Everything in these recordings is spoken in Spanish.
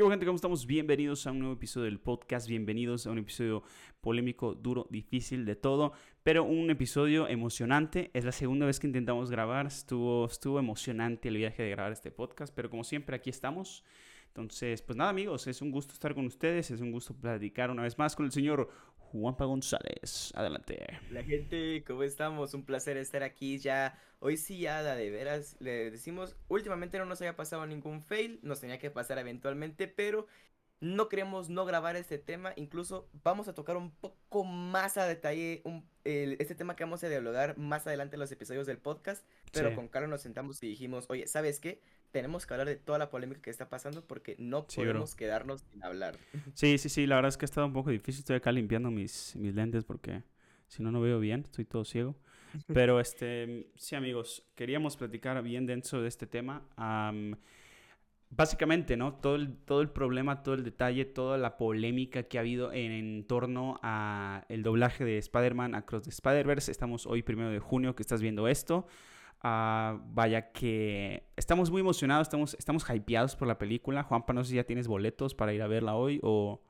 ¿Qué gente? ¿Cómo estamos? Bienvenidos a un nuevo episodio del podcast, bienvenidos a un episodio polémico, duro, difícil, de todo, pero un episodio emocionante. Es la segunda vez que intentamos grabar, estuvo, estuvo emocionante el viaje de grabar este podcast, pero como siempre aquí estamos. Entonces, pues nada amigos, es un gusto estar con ustedes, es un gusto platicar una vez más con el señor Juanpa González. Adelante. La gente, ¿cómo estamos? Un placer estar aquí ya. Hoy sí, ya, de veras, le decimos, últimamente no nos había pasado ningún fail, nos tenía que pasar eventualmente, pero no queremos no grabar este tema. Incluso vamos a tocar un poco más a detalle un, este tema que vamos a dialogar más adelante en los episodios del podcast. Pero con Carlos nos sentamos y dijimos, oye, ¿sabes qué? Tenemos que hablar de toda la polémica que está pasando porque no podemos quedarnos sin hablar. Sí, sí, sí, la verdad es que ha estado un poco difícil. Estoy acá limpiando mis, mis lentes porque si no, no veo bien, estoy todo ciego. Pero este, sí, amigos, queríamos platicar bien dentro de este tema. básicamente, ¿no? Todo el, todo el problema, todo el detalle, toda la polémica que ha habido en, en torno a el doblaje de Spider-Man Across the Spider-Verse. Estamos hoy, primero de junio, que estás viendo esto. Ah, vaya que estamos muy emocionados, estamos, estamos hypeados por la película. Juanpa, no sé si ya tienes boletos para ir a verla hoy o...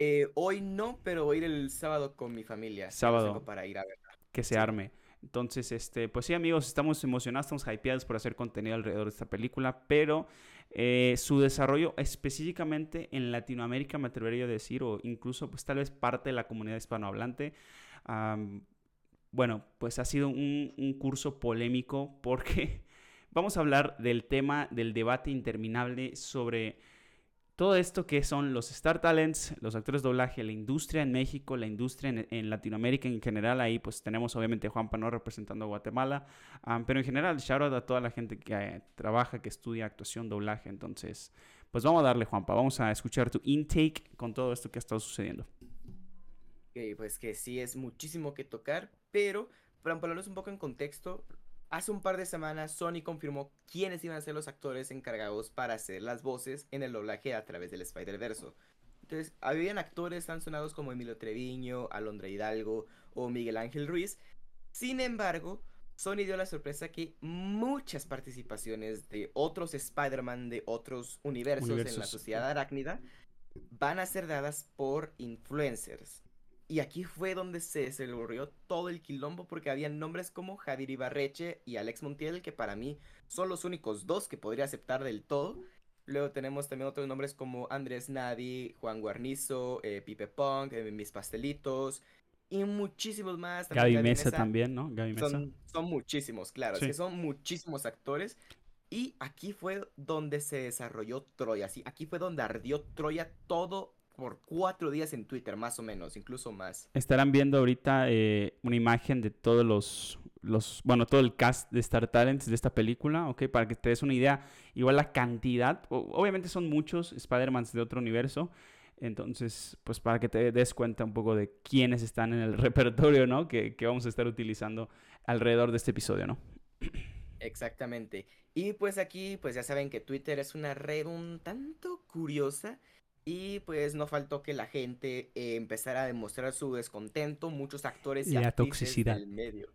Eh, hoy no, pero voy a ir el sábado con mi familia. Sábado. Para ir a verla. Que se arme. Entonces, este, pues sí, amigos, estamos emocionados, estamos hypeados por hacer contenido alrededor de esta película, pero eh, su desarrollo específicamente en Latinoamérica, me atrevería a decir, o incluso, pues tal vez parte de la comunidad hispanohablante, bueno, pues ha sido un, curso polémico porque vamos a hablar del tema del debate interminable sobre todo esto que son los Star Talents, los actores doblaje, la industria en México, la industria en, Latinoamérica en general. Ahí pues tenemos obviamente a Juan Pano representando a Guatemala, pero en general shout out a toda la gente que eh, trabaja, que estudia actuación, doblaje. Entonces, pues vamos a darle Juanpa, vamos a escuchar tu intake con todo esto que ha estado sucediendo. Ok, pues que sí es muchísimo que tocar, pero para ponerlos un poco en contexto, hace un par de semanas Sony confirmó quiénes iban a ser los actores encargados para hacer las voces en el doblaje a través del Spider-Verse. Entonces, habían actores tan sonados como Emilio Treviño, Alondra Hidalgo o Miguel Ángel Ruiz. Sin embargo, Sony dio la sorpresa que muchas participaciones de otros Spider-Man de otros universos, universos, en la sociedad arácnida van a ser dadas por influencers. Y aquí fue donde se celebró todo el quilombo porque había nombres como Javier Ibarreche y Alex Montiel, que para mí son los únicos dos que podría aceptar del todo. Luego tenemos también otros nombres como Andrés Nadi, Juan Guarnizo, eh, Pipe Punk, eh, Mis Pastelitos y muchísimos más. Gaby, Mesa, también, ¿no? Gaby Mesa. Son, muchísimos, claro. que son muchísimos actores. Y aquí fue donde se desarrolló Troya. Sí, aquí fue donde ardió Troya todo por cuatro días en Twitter, más o menos, incluso más. Estarán viendo ahorita eh, una imagen de todos los, los, bueno, todo el cast de Star Talents de esta película, ¿ok? Para que te des una idea, igual la cantidad, obviamente son muchos Spider-Mans de otro universo, entonces, pues para que te des cuenta un poco de quiénes están en el repertorio, ¿no? Que, que vamos a estar utilizando alrededor de este episodio, ¿no? Exactamente. Y pues aquí, pues ya saben que Twitter es una red un tanto curiosa y pues no faltó que la gente eh, empezara a demostrar su descontento, muchos actores y la toxicidad. del medio.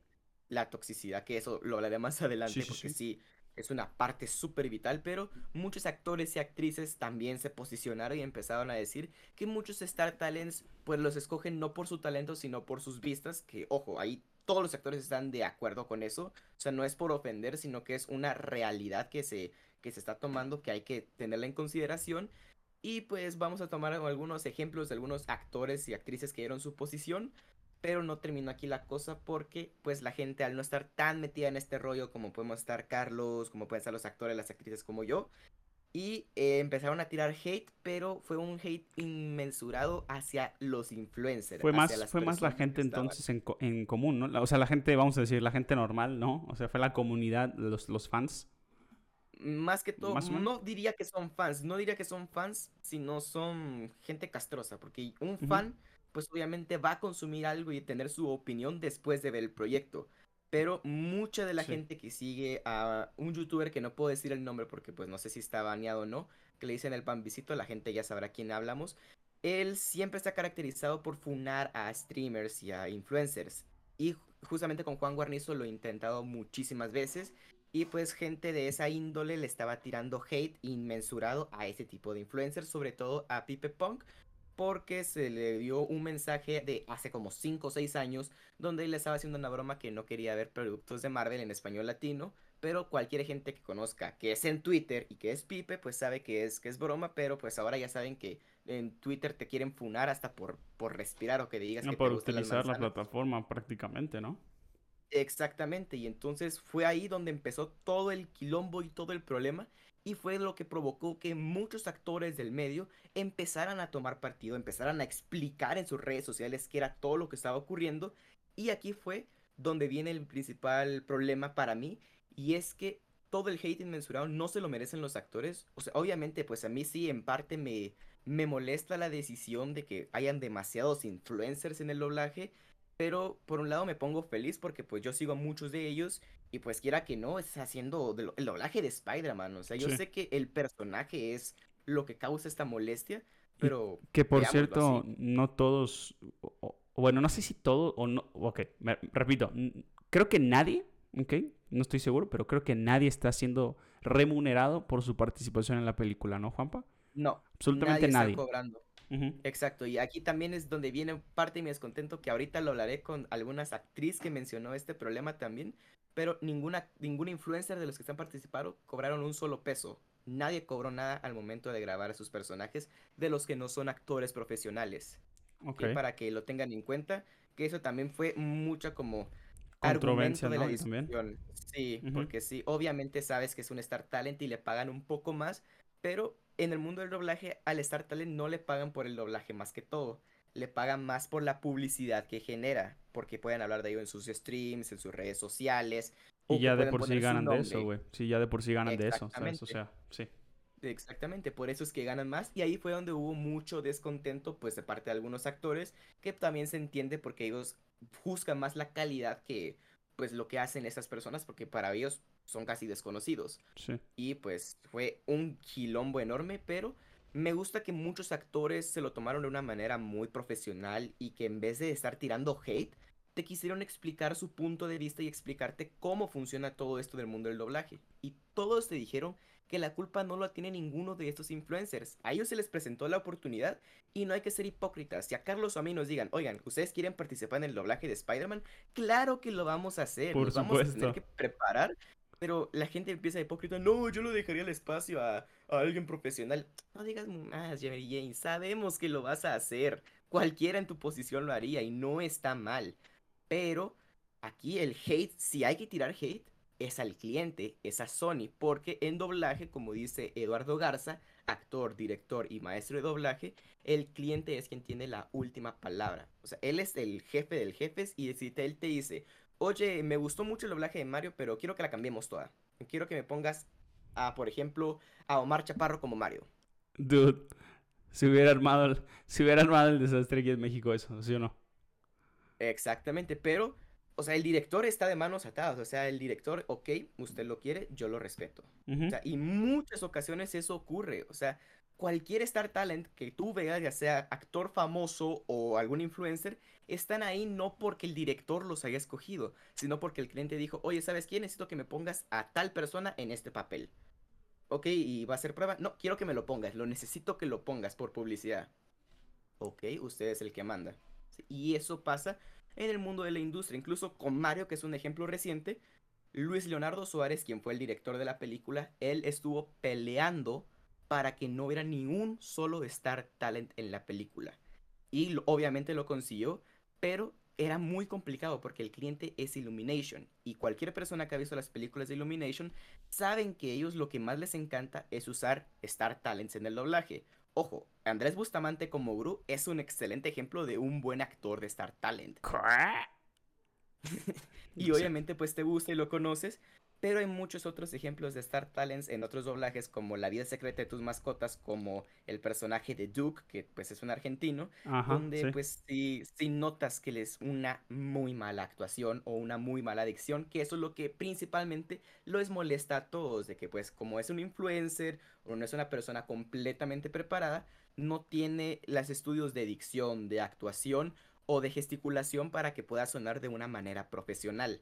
La toxicidad, que eso lo hablaré más adelante porque sí, es una parte súper vital, pero muchos actores y actrices también se posicionaron y empezaron a decir que muchos Star Talents pues los escogen no por su talento, sino por sus vistas, que ojo, ahí todos los actores están de acuerdo con eso, o sea, no es por ofender, sino que es una realidad que se, que se está tomando, que hay que tenerla en consideración y pues vamos a tomar algunos ejemplos de algunos actores y actrices que dieron su posición. Pero no terminó aquí la cosa porque pues la gente al no estar tan metida en este rollo como podemos estar Carlos, como pueden estar los actores, las actrices como yo. Y eh, empezaron a tirar hate, pero fue un hate inmensurado hacia los influencers. Fue más, fue más la gente entonces en, en, común, ¿no? o sea, la gente, vamos a decir, la gente normal, ¿no? O sea, fue la comunidad, los, los fans. Más que todo, no diría que son fans, no diría que son fans, sino son gente castrosa, porque un fan, pues obviamente va a consumir algo y tener su opinión después de ver el proyecto. Pero mucha de la gente que sigue a un youtuber que no puedo decir el nombre porque pues no sé si está baneado o no, que le dicen el pambisito, la gente ya sabrá quién hablamos. Él siempre está caracterizado por funar a streamers y a influencers. Y justamente con Juan Guarnizo lo he intentado muchísimas veces Y pues gente de esa índole le estaba tirando hate inmensurado a ese tipo de influencers, sobre todo a Pipe Punk, porque se le dio un mensaje de hace como 5 o 6 años donde él le estaba haciendo una broma que no quería ver productos de Marvel en español latino, pero cualquier gente que conozca que es en Twitter y que es Pipe, pues sabe que es, que es broma, pero pues ahora ya saben que en Twitter te quieren funar hasta por, por respirar o que digas no, que por te gustan las utilizar la plataforma prácticamente, ¿no? Exactamente, y entonces fue ahí donde empezó todo el quilombo y todo el problema, y fue lo que provocó que muchos actores del medio empezaran a tomar partido, empezaran a explicar en sus redes sociales qué era todo lo que estaba ocurriendo, y aquí fue donde viene el principal problema para mí, y es que todo el hate inmensurado no se lo merecen los actores, o sea, obviamente pues a mí sí en parte me, me molesta la decisión de que hayan demasiados influencers en el doblaje, pero por un lado me pongo feliz porque pues yo sigo a muchos de ellos y pues quiera que no, es haciendo el doblaje de Spider-Man. O sea, yo Sí. sé que el personaje es lo que causa esta molestia, pero Que por cierto, así. no todos, o- bueno, no sé si todos o no, ok, me- repito, creo que nadie, ok, no estoy seguro, pero creo que nadie está siendo remunerado por su participación en la película, ¿no, Juanpa? no, Absolutamente nadie nadie. está cobrando. Exacto, y aquí también es donde viene parte de mi descontento, que ahorita lo hablaré con algunas actrices que mencionó este problema también, pero ninguna, ningún influencer de los que están participando cobraron un solo peso. Nadie cobró nada al momento de grabar a sus personajes de los que no son actores profesionales. Ok. que para que lo tengan en cuenta, que eso también fue mucha como Controversia, de la discusión. Sí, porque sí, obviamente sabes que es un Star Talent y le pagan un poco más, pero en el mundo del doblaje al Star Talent no le pagan por el doblaje más que todo, le pagan más por la publicidad que genera, porque pueden hablar de ello en sus streams, en sus redes sociales. Y ya de por sí ganan de eso, güey. Sí, ya de por sí ganan de eso, ¿sabes? O Exactamente. sea, sí. Exactamente, por eso es que ganan más y ahí fue donde hubo mucho descontento pues de parte de algunos actores que también se entiende porque ellos juzgan más la calidad que pues lo que hacen esas personas porque para ellos son casi desconocidos Sí. y pues fue un quilombo enorme pero me gusta que muchos actores se lo tomaron de una manera muy profesional y que en vez de estar tirando hate te quisieron explicar su punto de vista y explicarte cómo funciona todo esto del mundo del doblaje y todos te dijeron que la culpa no la tiene ninguno de estos influencers. A ellos se les presentó la oportunidad y no hay que ser hipócritas. Si a Carlos o a mí nos digan, oigan, ¿ustedes quieren participar en el doblaje de Spider-Man? Claro que lo vamos a hacer. Por nos vamos a tener que preparar. Pero la gente empieza hipócrita. No, yo lo dejaría el espacio a, a alguien profesional. No digas más, Jerry Jane. Sabemos que lo vas a hacer. Cualquiera en tu posición lo haría y no está mal. Pero aquí el hate, si hay que tirar hate, es al cliente, es a Sony, porque en doblaje, como dice Eduardo Garza, actor, director y maestro de doblaje, el cliente es quien tiene la última palabra. O sea, él es el jefe del jefes y si él te dice, oye, me gustó mucho el doblaje de Mario, pero quiero que la cambiemos toda. Quiero que me pongas a, por ejemplo, a Omar Chaparro como Mario. Dude, si hubiera armado el, si hubiera armado el desastre aquí en México eso, ¿sí o no? Exactamente, pero, o sea, el director está de manos atadas. O sea, el director, ok, usted lo quiere, yo lo respeto. Ujú. O sea, y muchas ocasiones eso ocurre. O sea, cualquier Star Talent que tú veas, ya sea actor famoso o algún influencer, están ahí no porque el director los haya escogido, sino porque el cliente dijo, oye, ¿sabes qué? Necesito que me pongas a tal persona en este papel. Ok, ¿y va a ser prueba? No, quiero que me lo pongas, lo necesito que lo pongas por publicidad. Ok, usted es el que manda. Y eso pasa en el mundo de la industria, incluso con Mario, que es un ejemplo reciente. Luis Leonardo Suárez, quien fue el director de la película, él estuvo peleando para que no hubiera ni un solo Star Talent en la película. Y obviamente lo consiguió, pero era muy complicado porque el cliente es Illumination. Y cualquier persona que ha visto las películas de Illumination saben que ellos lo que más les encanta es usar Star Talents en el doblaje. Ojo, Andrés Bustamante como Gru es un excelente ejemplo de un buen actor de Star Talent. Y obviamente pues te gusta y lo conoces, pero hay muchos otros ejemplos de Star Talents en otros doblajes como La vida secreta de tus mascotas, como el personaje de Duke, que pues es un argentino, Ajá, donde sí. pues si, si notas que les una muy mala actuación o una muy mala dicción, que eso es lo que principalmente les molesta a todos, de que pues como es un influencer o no es una persona completamente preparada, no tiene los estudios de dicción, de actuación o de gesticulación para que pueda sonar de una manera profesional.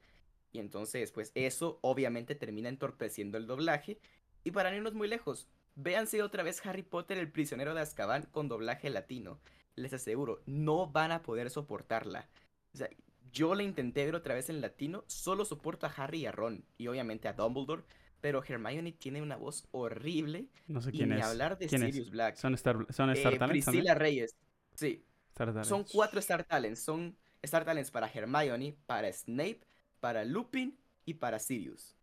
Y entonces, pues eso obviamente termina entorpeciendo el doblaje. Y para no irnos muy lejos, véanse otra vez Harry Potter, el prisionero de Azkaban con doblaje latino. Les aseguro, no van a poder soportarla. O sea, yo la intenté ver otra vez en latino, solo soporto a Harry y a Ron, y obviamente a Dumbledore, pero Hermione tiene una voz horrible. No sé y quién ni es. hablar de ¿Quién es? Sirius Black. ¿Son Star, son Star Eh, Talents también? Reyes. Sí, Star son cuatro Star Talents. Son Star Talents para Hermione, para Snape, para Lupin y para Sirius.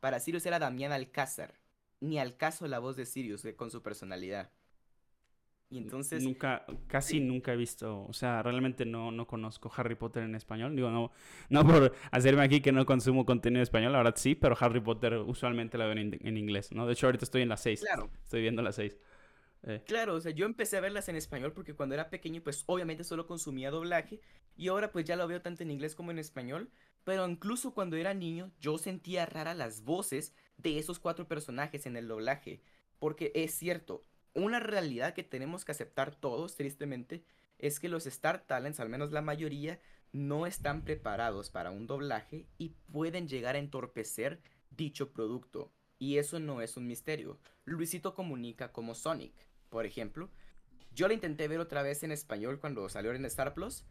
Para Sirius era Damián Alcázar. Ni al caso la voz de Sirius eh, con su personalidad. Y entonces, Nunca, casi nunca he visto, o sea, realmente no, no conozco Harry Potter en español. Digo, no, no por hacerme aquí que no consumo contenido en español, la verdad sí, pero Harry Potter usualmente la veo en, en inglés, ¿no? De hecho, ahorita estoy en la 6. claro, Estoy viendo la 6. Eh, claro, o sea, yo empecé a verlas en español porque cuando era pequeño, pues obviamente solo consumía doblaje. Y ahora pues ya lo veo tanto en inglés como en español. Pero incluso cuando era niño, yo sentía rara las voces de esos cuatro personajes en el doblaje. Porque es cierto, una realidad que tenemos que aceptar todos, tristemente, es que los Star Talents, al menos la mayoría, no están preparados para un doblaje y pueden llegar a entorpecer dicho producto. Y eso no es un misterio. Luisito comunica como Sonic, por ejemplo. Yo la intenté ver otra vez en español cuando salió en Star Plus.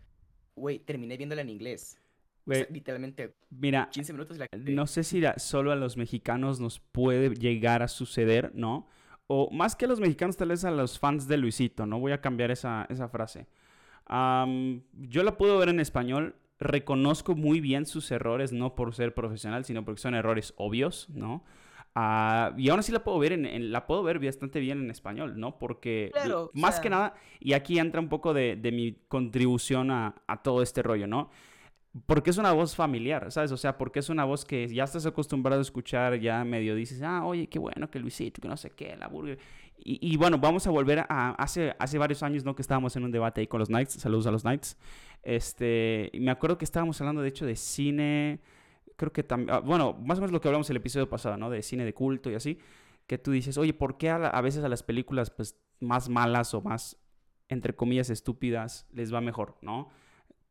Güey, terminé viéndola en inglés. O sea, literalmente mira, 15 minutos la no sé si a- solo a los mexicanos nos puede llegar a suceder, ¿no? O más que a los mexicanos, tal vez a los fans de Luisito, ¿no? Voy a cambiar esa, esa frase. Am, yo la puedo ver en español, reconozco muy bien sus errores, no por ser profesional, sino porque son errores obvios, ¿no? Ah, y aún así la puedo ver en, en- la puedo ver bastante bien en español, ¿no? Porque Claro, más sea- que nada, y aquí entra un poco de, de mi contribución a, a todo este rollo, ¿no? Porque es una voz familiar, ¿sabes? O sea, porque es una voz que ya estás acostumbrado a escuchar, ya medio dices, ah, oye, qué bueno que Luisito, que no sé qué, la burger. Y, y bueno, vamos a volver a hace, hace varios años, ¿no? Que estábamos en un debate ahí con los Knights, saludos a los Knights. Este, me acuerdo que estábamos hablando, de hecho, de cine, creo que también, bueno, más o menos lo que hablamos el episodio pasado, ¿no? De cine de culto y así, que tú dices, oye, ¿por qué a, a veces a las películas, pues, más malas o más, entre comillas, estúpidas, les va mejor, ¿no?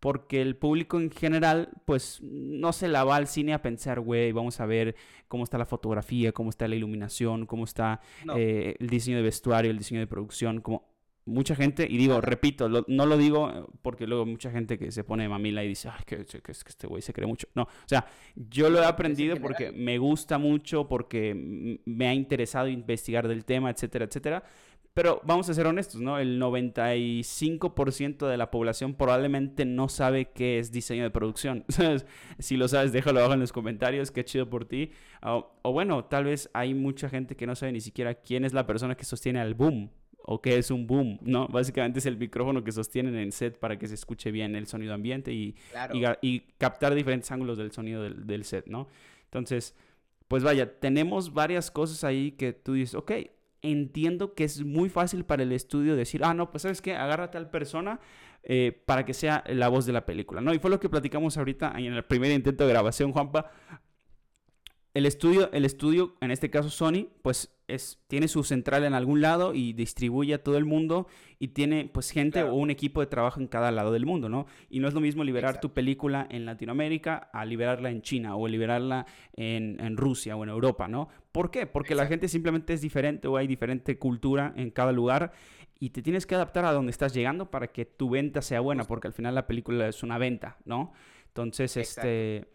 Porque el público en general, pues no se la va al cine a pensar, güey, vamos a ver cómo está la fotografía, cómo está la iluminación, cómo está No, eh, el diseño de vestuario, el diseño de producción, como mucha gente, y digo, repito, lo- no lo digo eh, porque luego mucha gente que se pone de mamila y dice, ay, que, que- que este güey se cree mucho. No, o sea, yo lo he aprendido porque me gusta mucho, porque me ha interesado investigar del tema, etcétera, etcétera. Pero vamos a ser honestos, ¿no? El 95% de la población probablemente no sabe qué es diseño de producción. Si lo sabes, déjalo abajo en los comentarios, qué chido por ti. O, o bueno, tal vez hay mucha gente que no sabe ni siquiera quién es la persona que sostiene al boom o qué es un boom, ¿no? Básicamente es el micrófono que sostienen en set para que se escuche bien el sonido ambiente y, claro. y, y captar diferentes ángulos del sonido del, del set, ¿no? Entonces, pues vaya, tenemos varias cosas ahí que tú dices, ok, entiendo que es muy fácil para el estudio decir, ah, no, pues sabes qué, agarra a tal persona eh, para que sea la voz de la película, ¿no? Y fue lo que platicamos ahorita en el primer intento de grabación, Juanpa. El estudio, el estudio, en este caso Sony, pues es, tiene su central en algún lado y distribuye a todo el mundo y tiene pues gente Claro. o un equipo de trabajo en cada lado del mundo, ¿no? Y no es lo mismo liberar Exacto. tu película en Latinoamérica a liberarla en China o liberarla en, en Rusia o en Europa, ¿no? ¿Por qué? Porque la gente simplemente es diferente o hay diferente cultura en cada lugar y te tienes que adaptar a donde estás llegando para que tu venta sea buena, porque al final la película es una venta, ¿no? Entonces, Exacto. este,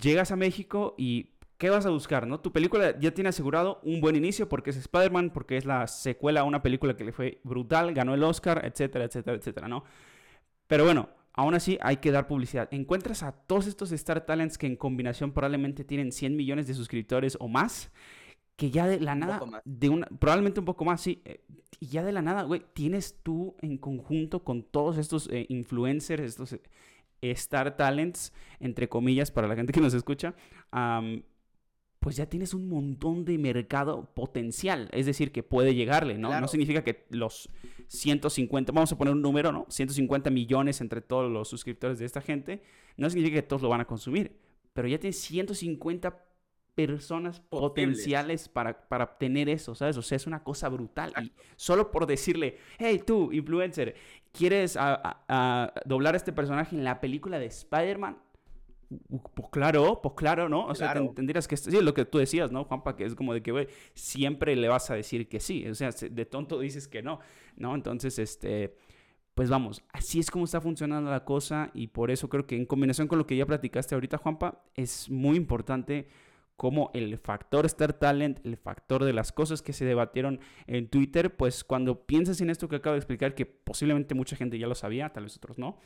llegas a México y ¿qué vas a buscar, no? Tu película ya tiene asegurado un buen inicio porque es Spider-Man, porque es la secuela a una película que le fue brutal, ganó el Oscar, etcétera, etcétera, etcétera, ¿no? Pero bueno, aún así hay que dar publicidad. Encuentras a todos estos Star Talents que en combinación probablemente tienen 100 millones de suscriptores o más, que ya de la Un nada, más. de una, probablemente un poco más, sí, eh, y ya de la nada, güey, tienes tú en conjunto con todos estos eh, influencers, estos eh, Star Talents, entre comillas, para la gente que nos escucha, pues ya tienes un montón de mercado potencial, es decir, que puede llegarle, ¿no? No significa que los 150, vamos a poner un número, ¿no? 150 millones entre todos los suscriptores de esta gente, no significa que todos lo van a consumir, pero ya tienes 150 personas potenciales para, para obtener eso, ¿sabes? O sea, es una cosa brutal. Y solo por decirle, hey, tú, influencer, ¿quieres a- a- a doblar a este personaje en la película de Spider-Man? Pues claro, pues claro, ¿no? O sea, tendrías que... Sí, lo que tú decías, ¿no, Juanpa? Que es como de que, güey, siempre le vas a decir que sí. O sea, de tonto dices que no, ¿no? Entonces, este... Pues vamos, así es como está funcionando la cosa y por eso creo que en combinación con lo que ya platicaste ahorita, Juanpa, es muy importante como el factor Star Talent, el factor de las cosas que se debatieron en Twitter, pues cuando piensas en esto que acabo de explicar, que posiblemente mucha gente ya lo sabía, tal vez otros no,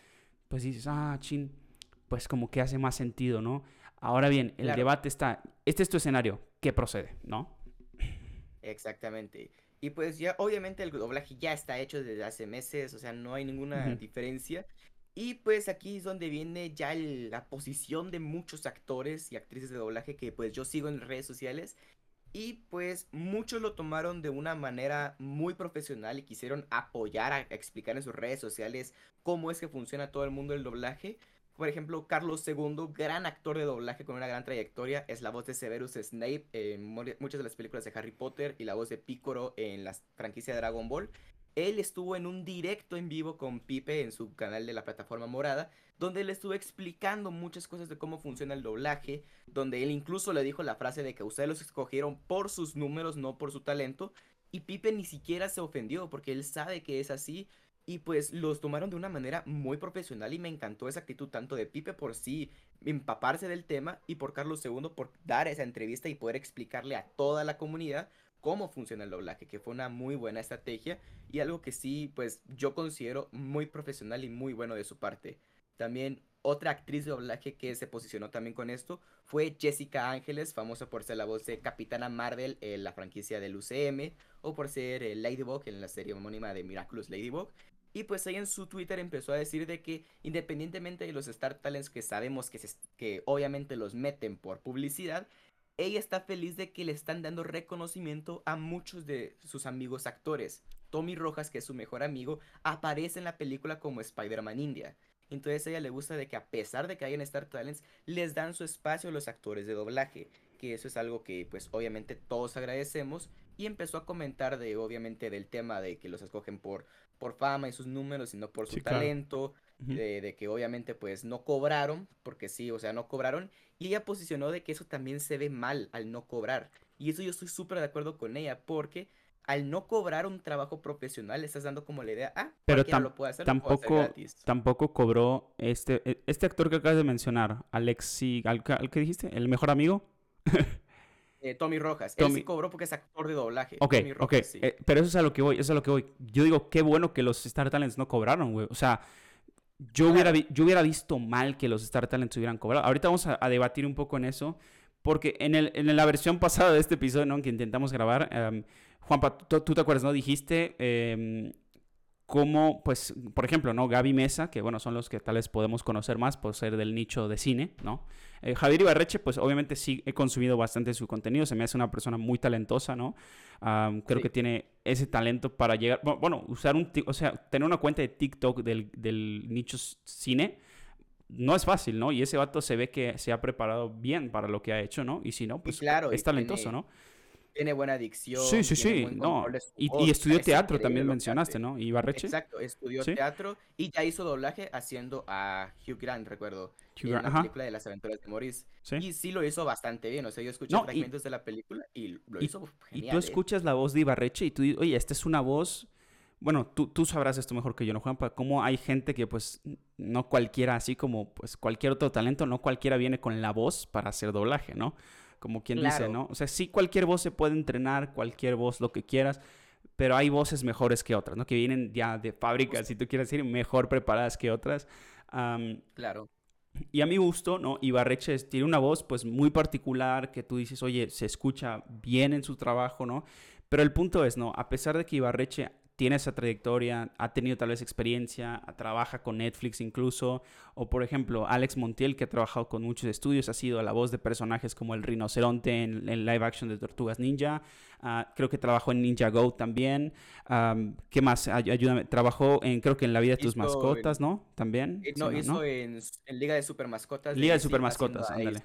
pues dices, ah, chin, pues como que hace más sentido, ¿no? Ahora bien, el debate está, este es tu escenario, ¿qué procede, no? Exactamente. Y pues ya, obviamente el doblaje ya está hecho desde hace meses, o sea, no hay ninguna diferencia. Y pues aquí es donde viene ya la posición de muchos actores y actrices de doblaje que pues yo sigo en redes sociales. Y pues muchos lo tomaron de una manera muy profesional y quisieron apoyar a explicar en sus redes sociales cómo es que funciona todo el mundo del doblaje. Por ejemplo, Carlos II, gran actor de doblaje con una gran trayectoria, es la voz de Severus Snape en muchas de las películas de Harry Potter y la voz de Piccolo en la franquicia de Dragon Ball. Él estuvo en un directo en vivo con Pipe en su canal de la plataforma morada, donde le estuvo explicando muchas cosas de cómo funciona el doblaje, donde él incluso le dijo la frase de que ustedes los escogieron por sus números, no por su talento, y Pipe ni siquiera se ofendió porque él sabe que es así y pues los tomaron de una manera muy profesional y me encantó esa actitud tanto de Pipe por sí empaparse del tema y por Carlos II por dar esa entrevista y poder explicarle a toda la comunidad cómo funciona el doblaje, que fue una muy buena estrategia y algo que sí, pues yo considero muy profesional y muy bueno de su parte. También otra actriz de doblaje que se posicionó también con esto fue Jessica Ángeles, famosa por ser la voz de Capitana Marvel en la franquicia del UCM o por ser eh, Ladybug en la serie homónima de Miraculous Ladybug. Y pues ahí en su Twitter empezó a decir de que independientemente de los Star Talents que sabemos que, que obviamente los meten por publicidad, ella está feliz de que le están dando reconocimiento a muchos de sus amigos actores. Tommy Rojas, que es su mejor amigo, aparece en la película como Spider-Man India. Entonces a ella le gusta de que a pesar de que hayan Star Talents, les dan su espacio a los actores de doblaje. Que eso es algo que pues obviamente todos agradecemos. Y empezó a comentar de obviamente del tema de que los escogen por por fama y sus números, sino por su talento, de, que obviamente pues no cobraron, porque sí, o sea, no cobraron, y ella posicionó de que eso también se ve mal al no cobrar. Y eso yo estoy súper de acuerdo con ella, porque al no cobrar un trabajo profesional le estás dando como la idea, ah, pero lo puede hacer, tampoco, tampoco cobró este, e, este actor que acabas de mencionar, Alexi, ¿al, al que dijiste? ¿El mejor amigo? Eh, Tommy Rojas. Él sí cobró porque es actor de doblaje. Ok, ok. Eh, pero eso es a lo que voy, eso es a lo que voy. Yo digo, qué bueno que los Star Talents no cobraron, güey. O sea, yo, hubiera, yo hubiera visto mal que los Star Talents hubieran cobrado. Ahorita vamos a, debatir un poco en eso. Porque en, el, en la versión pasada de este episodio, ¿no? Que intentamos grabar, um, Juanpa, tú, te acuerdas, ¿no? Dijiste em, cómo, pues, por ejemplo, ¿no? Gaby Mesa, que bueno, son los que tal vez podemos conocer más por ser del nicho de cine, ¿no? Eh, Javier Ibarreche, pues obviamente sí he consumido bastante su contenido, se me hace una persona muy talentosa, ¿no? creo que tiene ese talento para llegar, bueno, usar un, o sea, tener una cuenta de TikTok del, del nicho cine, no es fácil, ¿no? Y ese vato se ve que se ha preparado bien para lo que ha hecho, ¿no? Y si no, pues claro, es talentoso, ¿no? Tiene buena adicción. Sí, sí, sí. No. Y, estudió teatro también mencionaste, ¿no? Y Barreche. Exacto, estudió teatro y ya hizo doblaje haciendo a Hugh Grant, recuerdo. Hugh Grant, en la película de las aventuras de Maurice. Y sí lo hizo bastante bien. O sea, yo escuché fragmentos de la película y lo hizo genial. Y tú ¿eh? escuchas la voz de Ibarreche y tú dices, oye, esta es una voz. Bueno, tú, tú sabrás esto mejor que yo, ¿no, Juanpa? Cómo hay gente que, pues, no cualquiera, así como, pues, cualquier otro talento, no cualquiera viene con la voz para hacer doblaje, ¿no? Como quien dice, ¿no? O sea, sí, cualquier voz se puede entrenar, cualquier voz, lo que quieras, pero hay voces mejores que otras, ¿no? Que vienen ya de fábrica, si tú quieres decir, mejor preparadas que otras. claro. Y a mi gusto, ¿no? Ibarreche tiene una voz, pues, muy particular, que tú dices, oye, se escucha bien en su trabajo, ¿no? Pero el punto es, ¿no? A pesar de que Ibarreche tiene esa trayectoria, ha tenido tal vez experiencia, trabaja con Netflix incluso, o por ejemplo Alex Montiel que ha trabajado con muchos estudios, ha sido la voz de personajes como el rinoceronte en, el live action de Tortugas Ninja, ah, creo que trabajó en Ninja Go también, ¿qué más? Ayúdame, trabajó en creo que en La vida de tus mascotas, ¿no? También. Eh, no, hizo En, Liga de Super Mascotas. Liga de Super Mascotas, ándale.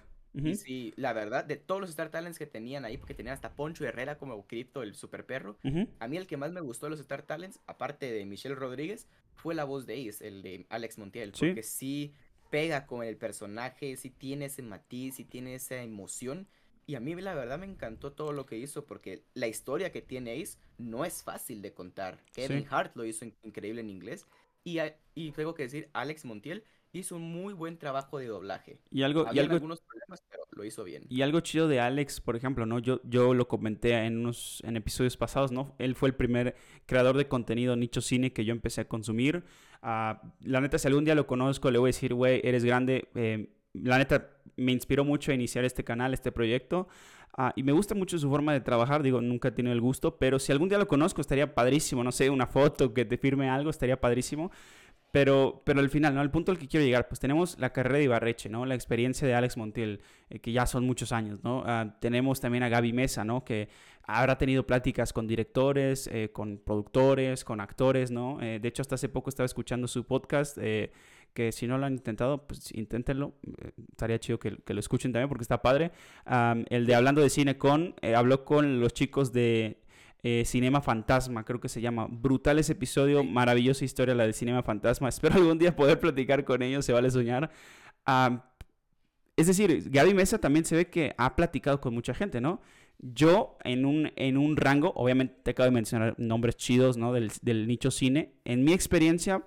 Sí, la verdad, de todos los Star Talents que tenían ahí, porque tenían hasta Poncho Herrera como Crypto, el super perro, a mí el que más me gustó de los Star Talents, aparte de Michelle Rodríguez, fue la voz de Ace, el de Alex Montiel, porque sí, pega con el personaje, si tiene ese matiz, si tiene esa emoción. Y a mí la verdad me encantó todo lo que hizo porque la historia que tiene Ace no es fácil de contar. Kevin Hart lo hizo increíble en inglés. Y, y tengo que decir, Alex Montiel hizo un muy buen trabajo de doblaje. Y algo, y algo, algunos problemas, pero lo hizo bien. Y algo chido de Alex, por ejemplo, ¿no? Yo, yo lo comenté en unos en episodios pasados, ¿no? Él fue el primer creador de contenido nicho cine que yo empecé a consumir. Ah, la neta, si algún día lo conozco, le voy a decir, güey, eres grande. Eh, la neta, me inspiró mucho a iniciar este canal, este proyecto. Ah, y me gusta mucho su forma de trabajar, digo, nunca he tenido el gusto, pero si algún día lo conozco estaría padrísimo, no sé, una foto que te firme algo, estaría padrísimo. Pero, pero al final, ¿no? El punto al que quiero llegar, pues tenemos la carrera de Ibarreche, ¿no? La experiencia de Alex Montiel, eh, que ya son muchos años, ¿no? Ah, tenemos también a Gaby Mesa, ¿no? Que habrá tenido pláticas con directores, eh, con productores, con actores, ¿no? Eh, de hecho, hasta hace poco estaba escuchando su podcast, que si no lo han intentado, pues inténtenlo. estaría chido que, que, lo escuchen también porque está padre. el de Hablando de Cine con, habló con los chicos de eh, Cinema Fantasma, creo que se llama. Brutal ese episodio, maravillosa historia la de Cinema Fantasma. Espero algún día poder platicar con ellos, se vale soñar. es decir, Gaby Mesa también se ve que ha platicado con mucha gente, ¿no? Yo, en un, en un rango, obviamente te acabo de mencionar nombres chidos, ¿no? Del, nicho cine. En mi experiencia,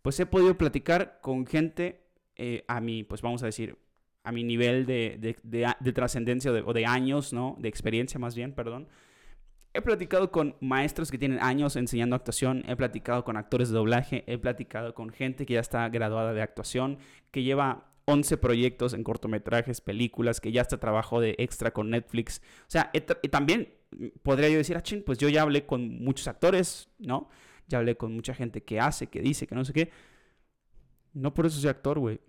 pues he podido platicar con gente eh, a mi, pues vamos a decir, a mi nivel de, de trascendencia o de años, ¿no? De experiencia más bien, perdón. He platicado con maestros que tienen años enseñando actuación, he platicado con actores de doblaje, he platicado con gente que ya está graduada de actuación, que lleva 11 proyectos en cortometrajes, películas, que ya está trabajo de extra con Netflix. O sea, también podría yo decir, ah, pues yo ya hablé con muchos actores, ¿no? Ya hablé con mucha gente que hace, que dice, que no sé qué. No por eso soy actor, güey.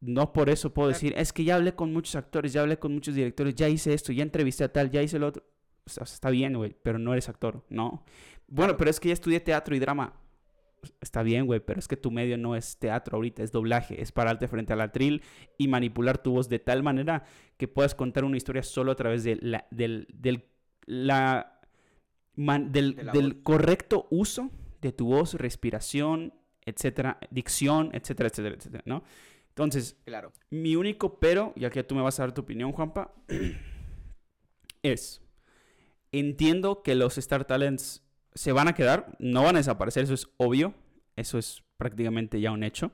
No por eso puedo decir, es que ya hablé con muchos actores, ya hablé con muchos directores, ya hice esto, ya entrevisté a tal, ya hice lo otro está bien, güey, pero no eres actor, ¿no? Bueno, pero es que ya estudié teatro y drama. Está bien, güey, pero es que tu medio no es teatro ahorita, es doblaje, es pararte frente al atril y manipular tu voz de tal manera que puedas contar una historia solo a través de la, del, del, la, del, correcto uso de tu voz, respiración, etcétera, dicción, etcétera, etcétera, etcétera, ¿no? Entonces, claro. mi único pero, ya que tú me vas a dar tu opinión, Juanpa, es Entiendo que los Star Talents se van a quedar, no van a desaparecer, eso es obvio, eso es prácticamente ya un hecho.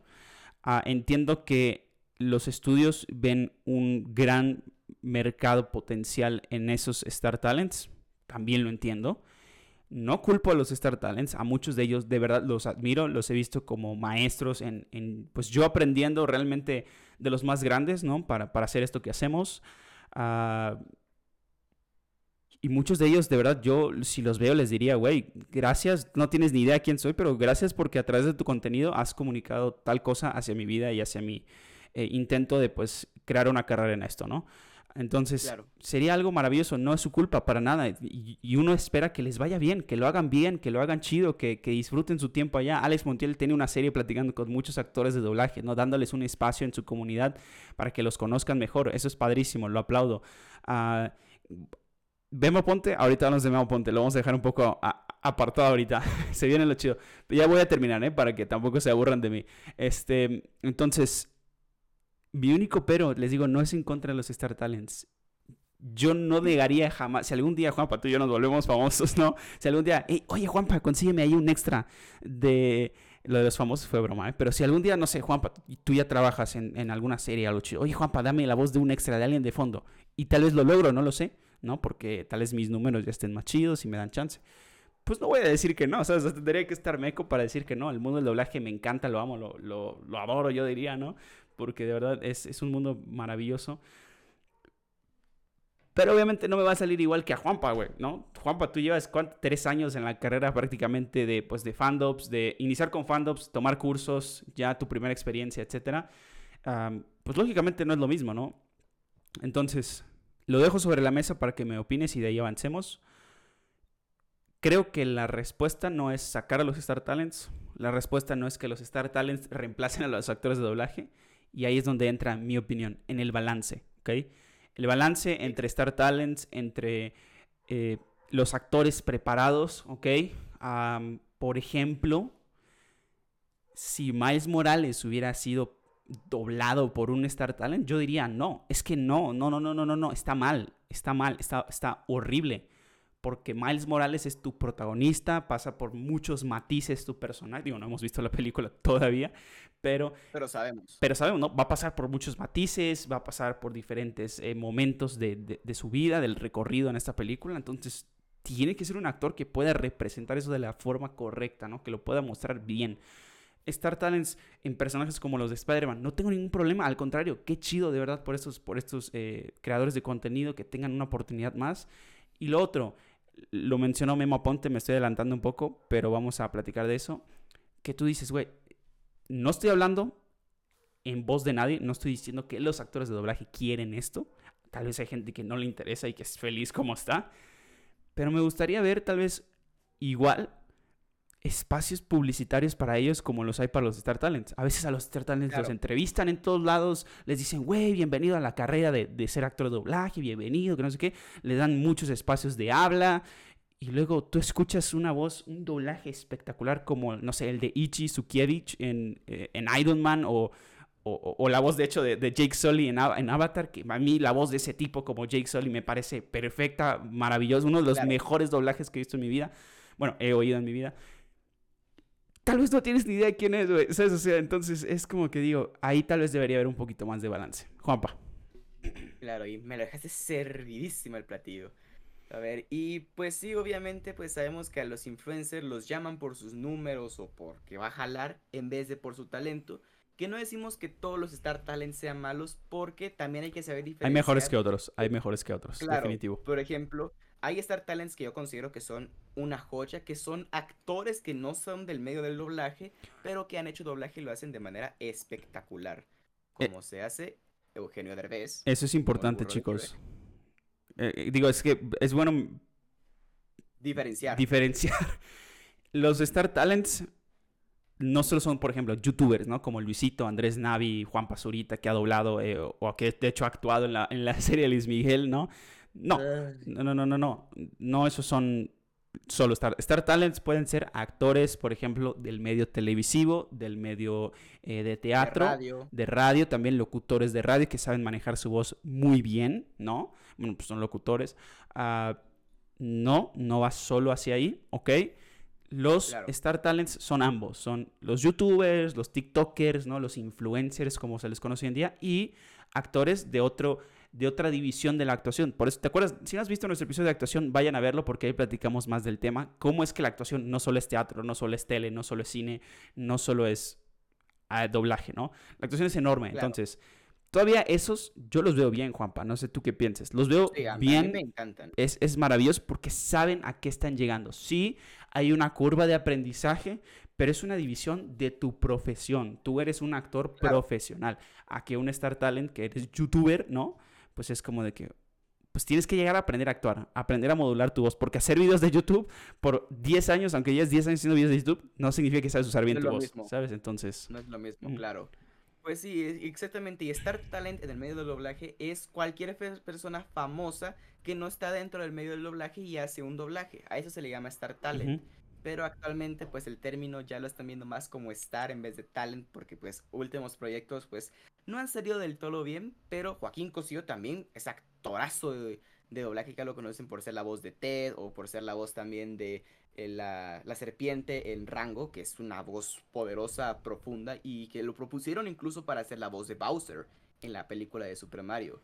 Ah, entiendo que los estudios ven un gran mercado potencial en esos Star Talents, también lo entiendo. No culpo a los Star Talents, a muchos de ellos de verdad los admiro, los he visto como maestros en, pues yo aprendiendo realmente de los más grandes, ¿no? Para, para hacer esto que hacemos. Uh, y muchos de ellos, de verdad, yo si los veo les diría, güey, gracias, no tienes ni idea quién soy, pero gracias porque a través de tu contenido has comunicado tal cosa hacia mi vida y hacia mi eh, intento de, pues, crear una carrera en esto, ¿no? Entonces, sería algo maravilloso, no es su culpa para nada. Y, uno espera que les vaya bien, que lo hagan bien, que lo hagan chido, que, que, disfruten su tiempo allá. Alex Montiel tiene una serie platicando con muchos actores de doblaje, ¿no? Dándoles un espacio en su comunidad para que los conozcan mejor. Eso es padrísimo, lo aplaudo. Uh, Memo Ponte, ahorita hablamos de Memo Ponte, lo vamos a dejar un poco apartado ahorita. se viene lo chido. ya voy a terminar, ¿eh? Para que tampoco se aburran de mí. Este, entonces, mi único pero, les digo, no es en contra de los Star Talents. Yo no negaría jamás, si algún día, Juanpa, tú y yo nos volvemos famosos, ¿no? Si algún día, oye, Juanpa, consígueme ahí un extra de... Lo de los famosos fue broma, ¿eh? Pero si algún día, no sé, Juanpa, tú ya trabajas en, en alguna serie, algo chido. Oye, Juanpa, dame la voz de un extra de alguien de fondo. Y tal vez lo logro, no lo sé ¿no? Porque tal vez mis números ya estén más chidos y me dan chance. Pues no voy a decir que no, ¿sabes? tendría que estar meco para decir que no. El mundo del doblaje me encanta, lo amo, lo, lo, adoro, yo diría, ¿no? Porque de verdad es, es un mundo maravilloso. Pero obviamente no me va a salir igual que a Juanpa, güey, ¿no? Juanpa, tú llevas tres años en la carrera prácticamente de, pues, de fandoms, de iniciar con fandoms, tomar cursos, ya tu primera experiencia, etcétera. pues lógicamente no es lo mismo, ¿no? Entonces, lo dejo sobre la mesa para que me opines y de ahí avancemos. Creo que la respuesta no es sacar a los Star Talents. La respuesta no es que los Star Talents reemplacen a los actores de doblaje. Y ahí es donde entra mi opinión, en el balance. ¿ok? El balance entre Star Talents, entre eh, los actores preparados. ¿ok? por ejemplo, si Miles Morales hubiera sido doblado por un Star Talent, yo diría no. Es que no, no, no, no, no, no, no, está mal, está mal, está, está horrible. Porque Miles Morales es tu protagonista, pasa por muchos matices tu personaje. Digo, no hemos visto la película todavía, pero... Pero sabemos. Pero sabemos, ¿no? Va a pasar por muchos matices, va a pasar por diferentes eh, momentos de, de, de su vida, del recorrido en esta película. Entonces, tiene que ser un actor que pueda representar eso de la forma correcta, ¿no? Que lo pueda mostrar bien. Star Talents en personajes como los de Spider-Man. No tengo ningún problema, al contrario, qué chido de verdad por estos, por estos eh, creadores de contenido que tengan una oportunidad más. Y lo otro, lo mencionó Memo Aponte, me estoy adelantando un poco, pero vamos a platicar de eso. Que tú dices, güey, no estoy hablando en voz de nadie, no estoy diciendo que los actores de doblaje quieren esto. Tal vez hay gente que no le interesa y que es feliz como está. Pero me gustaría ver tal vez igual espacios publicitarios para ellos como los hay para los Star Talents. A veces a los Star Talents Claro. los entrevistan en todos lados, les dicen, güey, bienvenido a la carrera de, de ser actor de doblaje, bienvenido, que no sé qué. Le dan muchos espacios de habla. Y luego tú escuchas una voz, un doblaje espectacular como, no sé, el de Ichi Sukievich en, eh, en Iron Man o, o, o la voz, de hecho, de, de Jake Sully en, en Avatar, que a mí la voz de ese tipo como Jake Sully me parece perfecta, maravillosa, uno de los Claro. mejores doblajes que he visto en mi vida. Bueno, he oído en mi vida. Tal vez no tienes ni idea de quién es, güey. ¿Sabes? O sea, entonces es como que digo, ahí tal vez debería haber un poquito más de balance. Juanpa. Claro, y me lo dejaste servidísimo el platillo. A ver, y pues sí, obviamente, pues sabemos que a los influencers los llaman por sus números o porque va a jalar en vez de por su talento. Que no decimos que todos los Star Talents sean malos, porque también hay que saber diferenciar. Hay mejores que otros, hay mejores que otros, Claro, definitivo. por ejemplo, hay Star Talents que yo considero que son una joya, que son actores que no son del medio del doblaje, pero que han hecho doblaje y lo hacen de manera espectacular. Eh, Como se hace Eugenio Derbez. Eso es importante, chicos. Eh, eh, digo, es que es bueno Diferenciar. diferenciar. Los Star Talents no solo son, por ejemplo, youtubers, ¿no? Como Luisito, Andrés Navi, Juan Pazurita, que ha doblado eh, o, o que de hecho ha actuado en la, en la serie de Luis Miguel, ¿no? No, Ay. no, no, no, no, no. No, esos son solo Star, Star Talents. Pueden ser actores, por ejemplo, del medio televisivo, del medio eh, de de teatro, radio. de radio, también locutores de radio que saben manejar su voz muy bien, ¿no? Bueno, pues son locutores. Ah, no, no va solo hacia ahí, ¿ok? Los Claro. Star Talents son ambos, son los youtubers, los TikTokers, ¿no? Los influencers, como se les conoce hoy en día, y actores de otro de otra división de la actuación. Por eso, ¿te acuerdas? Si no has visto nuestro episodio de actuación, vayan a verlo porque ahí platicamos más del tema. Cómo es que la actuación no solo es teatro, no solo es tele, no solo es cine, no solo es ah, doblaje, ¿no? La actuación es enorme. Claro. Entonces, todavía esos yo los veo bien, Juanpa. No sé tú qué pienses. Los veo Sí, bien me encantan. es, es maravilloso porque saben a qué están llegando. Sí, hay una curva de aprendizaje, pero es una división de tu profesión. Tú eres un actor Claro. profesional. A que un Star Talent, que eres youtuber, ¿no? Pues es como de que, pues tienes que llegar a aprender a actuar, aprender a modular tu voz, porque hacer videos de YouTube por 10 años, aunque lleves 10 años haciendo videos de YouTube, no significa que sabes usar bien No tu lo voz, mismo. ¿sabes? Entonces, No es lo mismo, Mm. claro. Pues sí, exactamente. Y Star Talent en el medio del doblaje es cualquier persona famosa que no está dentro del medio del doblaje y hace un doblaje. A eso se le llama Star Talent. Pero actualmente pues el término ya lo están viendo más como Star en vez de Talent porque pues últimos proyectos pues no han salido del todo bien. Pero Joaquín Cosío también es actorazo de, de doblaje que ya lo conocen por ser la voz de Ted o por ser la voz también de eh, la, la serpiente en Rango, que es una voz poderosa, profunda y que lo propusieron incluso para hacer la voz de Bowser en la película de Super Mario.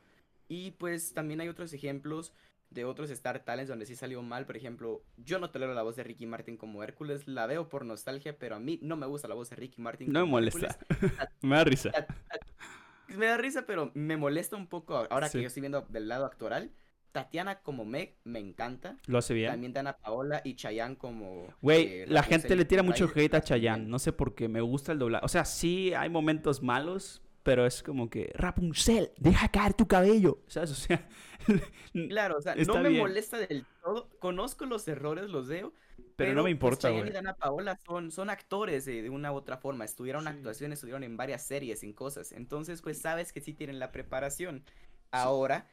Y pues también hay otros ejemplos de otros Star Talents donde sí salió mal. Por ejemplo, yo no tolero la voz de Ricky Martin como Hércules, la veo por nostalgia, pero a mí no me gusta la voz de Ricky Martin. no me molesta. Me da risa. Me da risa, pero me molesta un poco ahora Sí. que yo estoy viendo del lado actoral. Tatiana como Meg me encanta. Lo hace bien. También Dana Paola y Chayanne como. Güey, eh, la gente le tira mucho hate a. Chayanne. No sé por qué, me gusta el doblaje. O sea, sí hay momentos malos, pero es como que, Rapunzel, deja caer tu cabello. ¿Sabes? O sea, Claro, o sea, no me bien. molesta del todo. Conozco los errores, los veo. pero no me pues, importa, güey. Dana Paola son, son actores de, de una u otra forma. Estudiaron Sí. actuación, estuvieron en varias series, en cosas. Entonces, pues sabes que sí tienen la preparación. Ahora,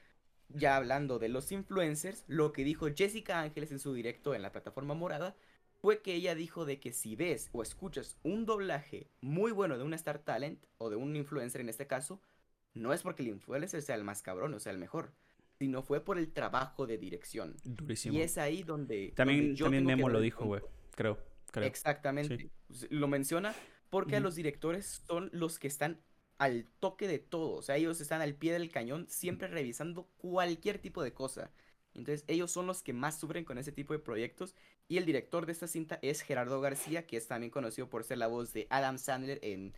ya hablando de los influencers, lo que dijo Jessica Ángeles en su directo en la plataforma morada fue que ella dijo de que si ves o escuchas un doblaje muy bueno de un Star Talent o de un influencer en este caso, no es porque el influencer sea el más cabrón o sea el mejor, sino fue por el trabajo de dirección. Durísimo. Y es ahí donde... También, donde yo también que Memo lo dijo, güey. Creo, creo. Exactamente. Lo menciona porque los directores son los que están al toque de todo. O sea, ellos están al pie del cañón, siempre revisando cualquier tipo de cosa. Entonces, ellos son los que más sufren con ese tipo de proyectos. Y el director de esta cinta es Gerardo García, que es también conocido por ser la voz de Adam Sandler en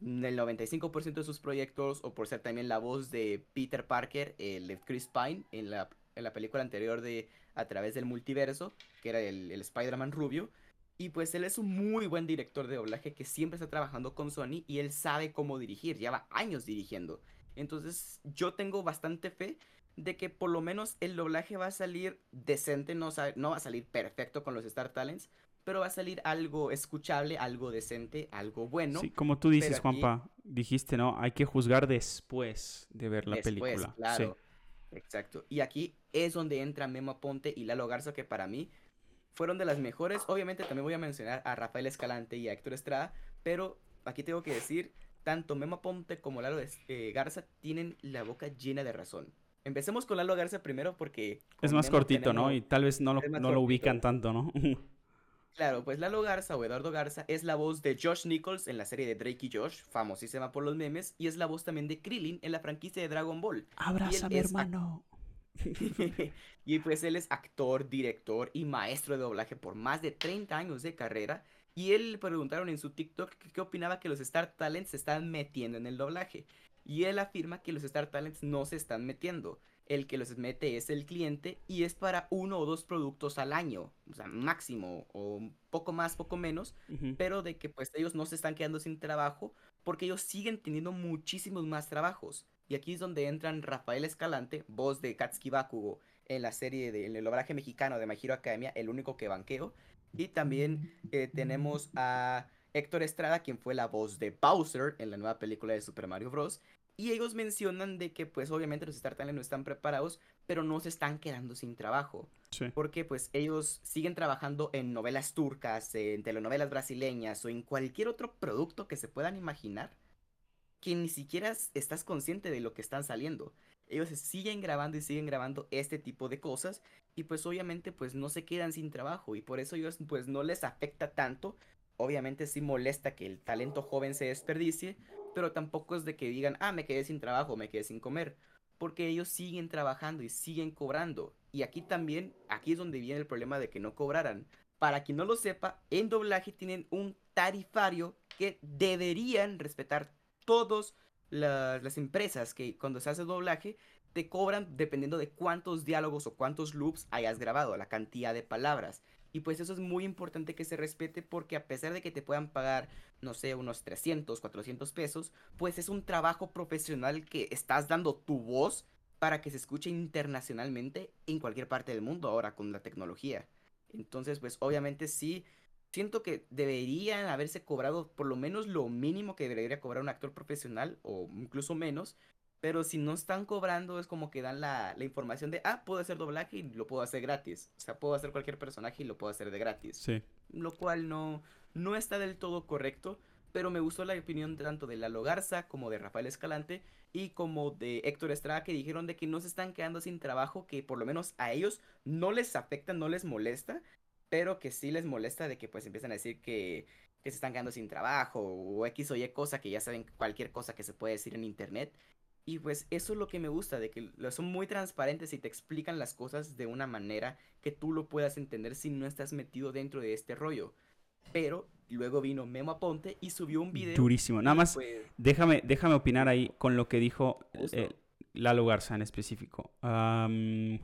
el 95% de sus proyectos, o por ser también la voz de Peter Parker, el de Chris Pine, en la, en la película anterior de A través del multiverso, que era el, el Spider-Man rubio. Y pues él es un muy buen director de doblaje que siempre está trabajando con Sony y él sabe cómo dirigir, lleva años dirigiendo. Entonces yo tengo bastante fe de que por lo menos el doblaje va a salir decente, no, no va a salir perfecto con los Star Talents, pero va a salir algo escuchable, algo decente, algo bueno. Sí, como tú dices, aquí- Juanpa, dijiste, ¿no? Hay que juzgar después de ver la Después, película. Sí. claro. Exacto. Y aquí es donde entra Memo Aponte y Lalo Garza, que para mí fueron de las mejores. Obviamente también voy a mencionar a Rafael Escalante y a Héctor Estrada, pero aquí tengo que decir, tanto Memo Aponte como Lalo eh, Garza tienen la boca llena de razón. Empecemos con Lalo Garza primero porque... Es más cortito, ¿no? Y tal vez no lo, no lo ubican tanto, ¿no? Claro, pues Lalo Garza o Eduardo Garza es la voz de Josh Nichols en la serie de Drake y Josh, famosísima por los memes, y es la voz también de Krillin en la franquicia de Dragon Ball. Abrázame, es ac- hermano. y pues él es actor, director y maestro de doblaje por más de 30 años de carrera. Y él le preguntaron en su TikTok qué opinaba que los Star Talents se están metiendo en el doblaje. Y él afirma que los Star Talents no se están metiendo. El que los mete es el cliente y es para uno o dos productos al año. O sea, máximo o poco más, poco menos pero de que pues ellos no se están quedando sin trabajo porque ellos siguen teniendo muchísimos más trabajos. Y aquí es donde entran Rafael Escalante, voz de Katsuki Bakugo en la serie de en el doblaje mexicano de My Hero Academia, el único que banqueo. Y también eh, tenemos a Héctor Estrada, quien fue la voz de Bowser en la nueva película de Super Mario Bros. Y ellos mencionan de que pues obviamente los Star Talent no están preparados, pero no se están quedando sin trabajo Sí. porque pues ellos siguen trabajando en novelas turcas, en telenovelas brasileñas o en cualquier otro producto que se puedan imaginar que ni siquiera estás consciente de lo que están saliendo. Ellos siguen grabando y siguen grabando este tipo de cosas y pues obviamente pues no se quedan sin trabajo y por eso ellos pues no les afecta tanto. Obviamente sí molesta que el talento joven se desperdicie, pero tampoco es de que digan, ah, me quedé sin trabajo, me quedé sin comer porque ellos siguen trabajando y siguen cobrando. Y aquí también, aquí es donde viene el problema de que no cobraran. Para quien no lo sepa, en doblaje tienen un tarifario que deberían respetar todas las empresas que cuando se hace doblaje te cobran dependiendo de cuántos diálogos o cuántos loops hayas grabado, la cantidad de palabras. Y pues eso es muy importante que se respete porque a pesar de que te puedan pagar, no sé, unos 300, 400 pesos, pues es un trabajo profesional que estás dando tu voz para que se escuche internacionalmente en cualquier parte del mundo ahora con la tecnología. Entonces, pues obviamente sí, siento que deberían haberse cobrado por lo menos lo mínimo que debería cobrar un actor profesional o incluso menos. Pero si no están cobrando es como que dan la, la información de, ah, puedo hacer doblaje y lo puedo hacer gratis. O sea, puedo hacer cualquier personaje y lo puedo hacer de gratis Sí. lo cual no, no está del todo correcto, pero me gustó la opinión tanto de Lalo Garza como de Rafael Escalante y como de Héctor Estrada que dijeron de que no se están quedando sin trabajo, que por lo menos a ellos no les afecta, no les molesta, pero que sí les molesta de que pues empiezan a decir que, que se están quedando sin trabajo o X o Y cosa que ya saben cualquier cosa que se puede decir en internet. Y pues eso es lo que me gusta, de que son muy transparentes y te explican las cosas de una manera que tú lo puedas entender si no estás metido dentro de este rollo. Pero luego vino Memo Aponte y subió un video. Durísimo. Nada más, pues, déjame, déjame opinar ahí con lo que dijo eh, Lalo Garza en específico. Am,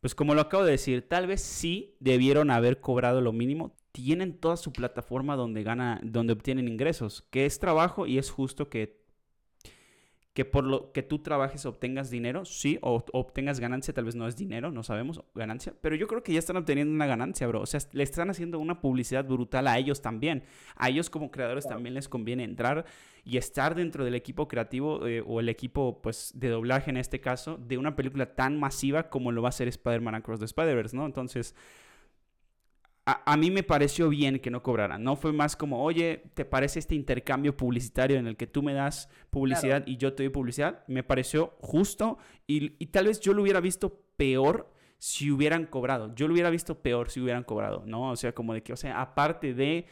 pues como lo acabo de decir, tal vez sí debieron haber cobrado lo mínimo. Tienen toda su plataforma donde gana, donde obtienen ingresos, que es trabajo y es justo que que por lo que tú trabajes obtengas dinero, sí, o obtengas ganancia, tal vez no es dinero, no sabemos, ganancia, pero yo creo que ya están obteniendo una ganancia, bro. O sea, le están haciendo una publicidad brutal a ellos también. A ellos como creadores Claro. también les conviene entrar y estar dentro del equipo creativo eh, o el equipo pues de doblaje en este caso de una película tan masiva como lo va a ser Spider-Man Across the Spider-Verse, ¿no? Entonces, a, mí me pareció bien que no cobraran. No fue más como, oye, ¿te parece este intercambio publicitario en el que tú me das publicidad y yo te doy publicidad? Me pareció justo y, y, tal vez yo lo hubiera visto peor si hubieran cobrado. Yo lo hubiera visto peor si hubieran cobrado, ¿no? O sea, como de que, o sea, aparte de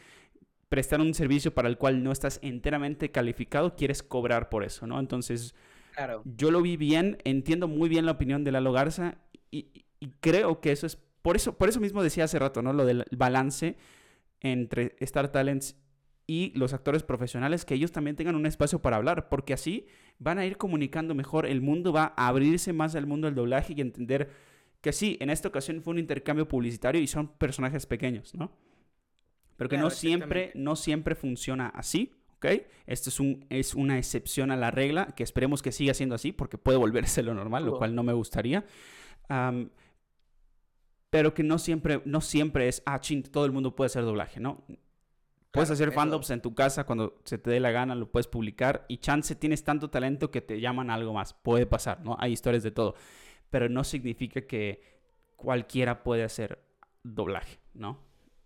prestar un servicio para el cual no estás enteramente calificado, quieres cobrar por eso, ¿no? Entonces, claro. yo lo vi bien, entiendo muy bien la opinión de Lalo Garza y, y creo que eso es por eso, por eso mismo decía hace rato, ¿no? Lo del balance entre Star Talents y los actores profesionales, que ellos también tengan un espacio para hablar, porque así van a ir comunicando mejor, el mundo va a abrirse más al mundo del doblaje y entender que sí, en esta ocasión fue un intercambio publicitario y son personajes pequeños, ¿no? Pero que no siempre, no siempre funciona así, ¿ok? Esto es, un, es una excepción a la regla, que esperemos que siga siendo así, porque puede volverse lo normal, lo cual no me gustaría pero que no siempre, no siempre es, ah, ching, todo el mundo puede hacer doblaje, ¿no? Puedes hacer fandoms en tu casa cuando se te dé la gana, lo puedes publicar y chance tienes tanto talento que te llaman a algo más. Puede pasar, ¿no? Hay historias de todo. Pero no significa que cualquiera puede hacer doblaje, ¿no?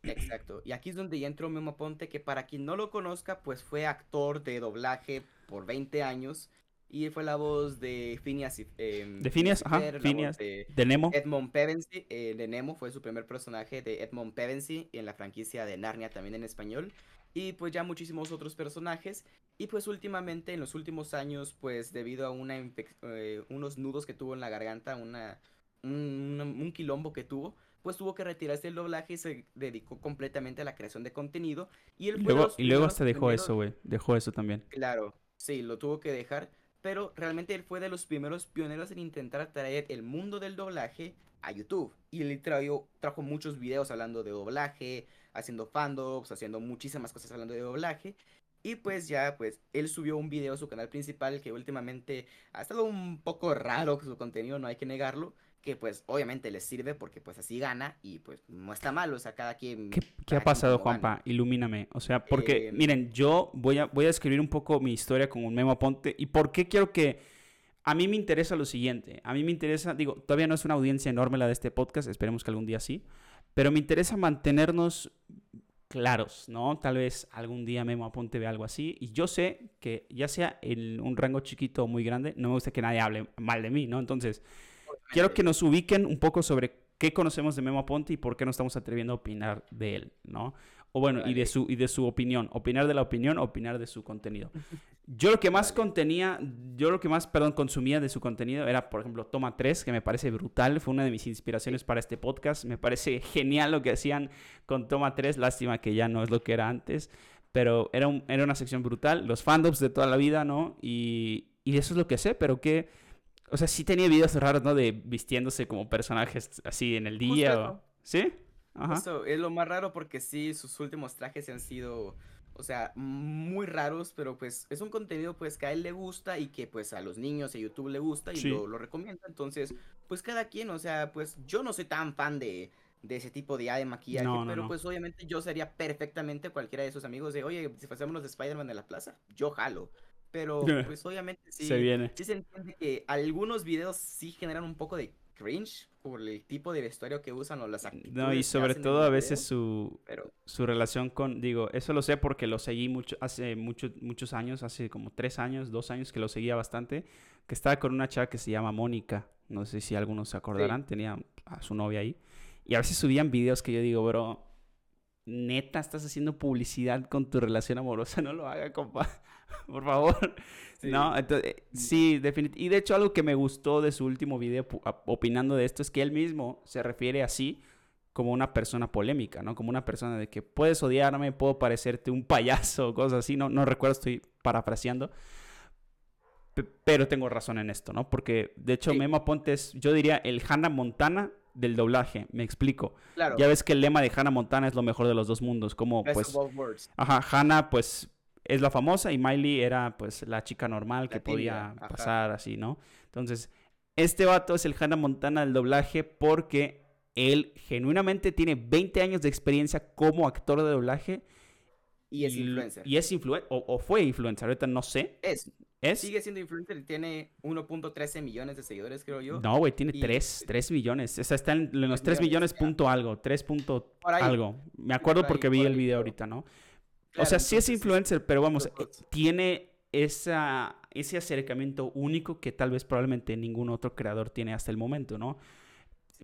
Exacto. Y aquí es donde ya entró Memo Ponte, que para quien no lo conozca, pues fue actor de doblaje por 20 años y fue la voz de Phineas. Eh, de Phineas, ajá. Phineas. De, Nemo. Edmond Pevensey, eh, de Nemo, fue su primer personaje de Edmond Pevensey en la franquicia de Narnia también en español. Y pues ya muchísimos otros personajes. Y pues últimamente, en los últimos años, pues debido a una eh, unos nudos que tuvo en la garganta, una, un, quilombo que tuvo, pues tuvo que retirarse del doblaje y se dedicó completamente a la creación de contenido. Y, él luego, y luego hasta dejó eso, güey. Dejó eso también. Claro, sí, lo tuvo que dejar pero realmente él fue de los primeros pioneros en intentar traer el mundo del doblaje a YouTube. Y él trajo, trajo muchos videos hablando de doblaje, haciendo fandoms, haciendo muchísimas cosas hablando de doblaje. Y pues ya, pues él subió un video a su canal principal que últimamente ha estado un poco raro su contenido, no hay que negarlo que pues obviamente les sirve porque pues así gana y pues no está mal, o sea, cada quien... ¿Qué, ha pasado, Juanpa? Ilumíname. O sea, porque, eh, miren, yo voy a, voy a escribir un poco mi historia con un memo aponte y por qué quiero que... A mí me interesa lo siguiente, a mí me interesa, digo, todavía no es una audiencia enorme la de este podcast, esperemos que algún día sí, pero me interesa mantenernos claros, ¿no? Tal vez algún día Memo Aponte ve algo así. Y yo sé que ya sea en un rango chiquito o muy grande, no me gusta que nadie hable mal de mí, ¿no? Entonces, quiero que nos ubiquen un poco sobre qué conocemos de Memo Aponte y por qué no estamos atreviendo a opinar de él, ¿no? O bueno, y de, su, y de su opinión. Opinar de la opinión, opinar de su contenido. Yo lo que más contenía, yo lo que más, perdón, consumía de su contenido era, por ejemplo, Toma 3, que me parece brutal. Fue una de mis inspiraciones para este podcast. Me parece genial lo que hacían con Toma 3. Lástima que ya no es lo que era antes. Pero era, un, era una sección brutal. Los fandoms de toda la vida, ¿no? Y, y eso es lo que sé, pero que o sea, sí tenía videos raros, ¿no? De vistiéndose como personajes así en el día. ¿Sí? Ajá. Eso es lo más raro porque sí, sus últimos trajes han sido, o sea, muy raros, pero pues es un contenido pues que a él le gusta y que pues a los niños y a YouTube le gusta y lo, lo, recomienda. Entonces, pues cada quien, o sea, pues yo no soy tan fan de, de ese tipo de, de maquillaje, pero pues obviamente yo sería perfectamente cualquiera de esos amigos de, oye, si los de Spider-Man de la plaza, yo jalo. Pero pues obviamente sí se, viene. sí se entiende que algunos videos sí generan un poco de cringe por el tipo de vestuario que usan o las actitudes. No, y sobre todo a veces su, su relación con, digo, eso lo sé porque lo seguí mucho, hace mucho, muchos años, hace como tres años, dos años que lo seguía bastante, que estaba con una chava que se llama Mónica, no sé si algunos se acordarán, tenía a su novia ahí, y a veces subían videos que yo digo, bro, neta estás haciendo publicidad con tu relación amorosa, no lo haga, compa. Por favor. Sí. No, entonces, eh, sí, definitivamente. Y de hecho, algo que me gustó de su último video opinando de esto es que él mismo se refiere así como una persona polémica, ¿no? Como una persona de que puedes odiarme, puedo parecerte un payaso, cosas así. No, no recuerdo, estoy parafraseando. pero tengo razón en esto, ¿no? Porque de hecho, Memo Aponte es, yo diría, el Hannah Montana del doblaje, me explico. Claro. Ya ves que el lema de Hannah Montana es lo mejor de los dos mundos, como pues Ajá, Hannah pues es la famosa y Miley era pues la chica normal que podía pasar así, ¿no? Entonces, este vato es el Hannah Montana del doblaje porque él genuinamente tiene 20 años de experiencia como actor de doblaje. Y es influencer. Y es influencer, o, fue influencer, ahorita no sé. Es. ¿Es? Sigue siendo influencer y tiene 1.13 millones de seguidores, creo yo. No, güey, tiene Y- 3, 3 millones. O sea, está en, los 3 millones, punto algo, 3 punto algo. Me acuerdo porque vi el video ahorita, ¿no? o sea, sí es influencer, pero vamos, tiene esa, ese acercamiento único que tal vez probablemente ningún otro creador tiene hasta el momento, ¿no?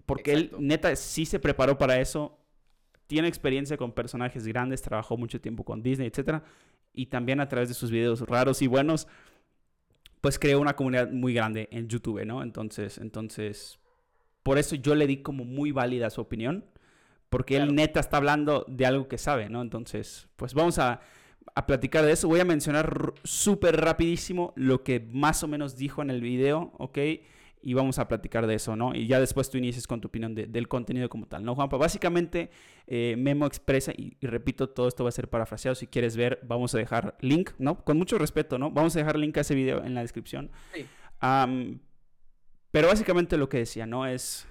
Porque Exacto. él, neta, sí se preparó para eso. Tiene experiencia con personajes grandes, trabajó mucho tiempo con Disney, etcétera. Y también a través de sus videos raros y buenos, pues creó una comunidad muy grande en YouTube, ¿no? Entonces, entonces, por eso yo le di como muy válida su opinión, porque Claro. él neta está hablando de algo que sabe, ¿no? Entonces, pues vamos a, a platicar de eso. Voy a mencionar súper rapidísimo lo que más o menos dijo en el video, ¿ok? Y vamos a platicar de eso, ¿no? Y ya después tú inicies con tu opinión de- del contenido como tal, ¿no, Juanpa? Básicamente, eh, Memo expresa, y, y repito, todo esto va a ser parafraseado. Si quieres ver, vamos a dejar link, ¿no? Con mucho respeto, ¿no? Vamos a dejar link a ese video en la descripción. Sí. Am, pero básicamente lo que decía, ¿no? Es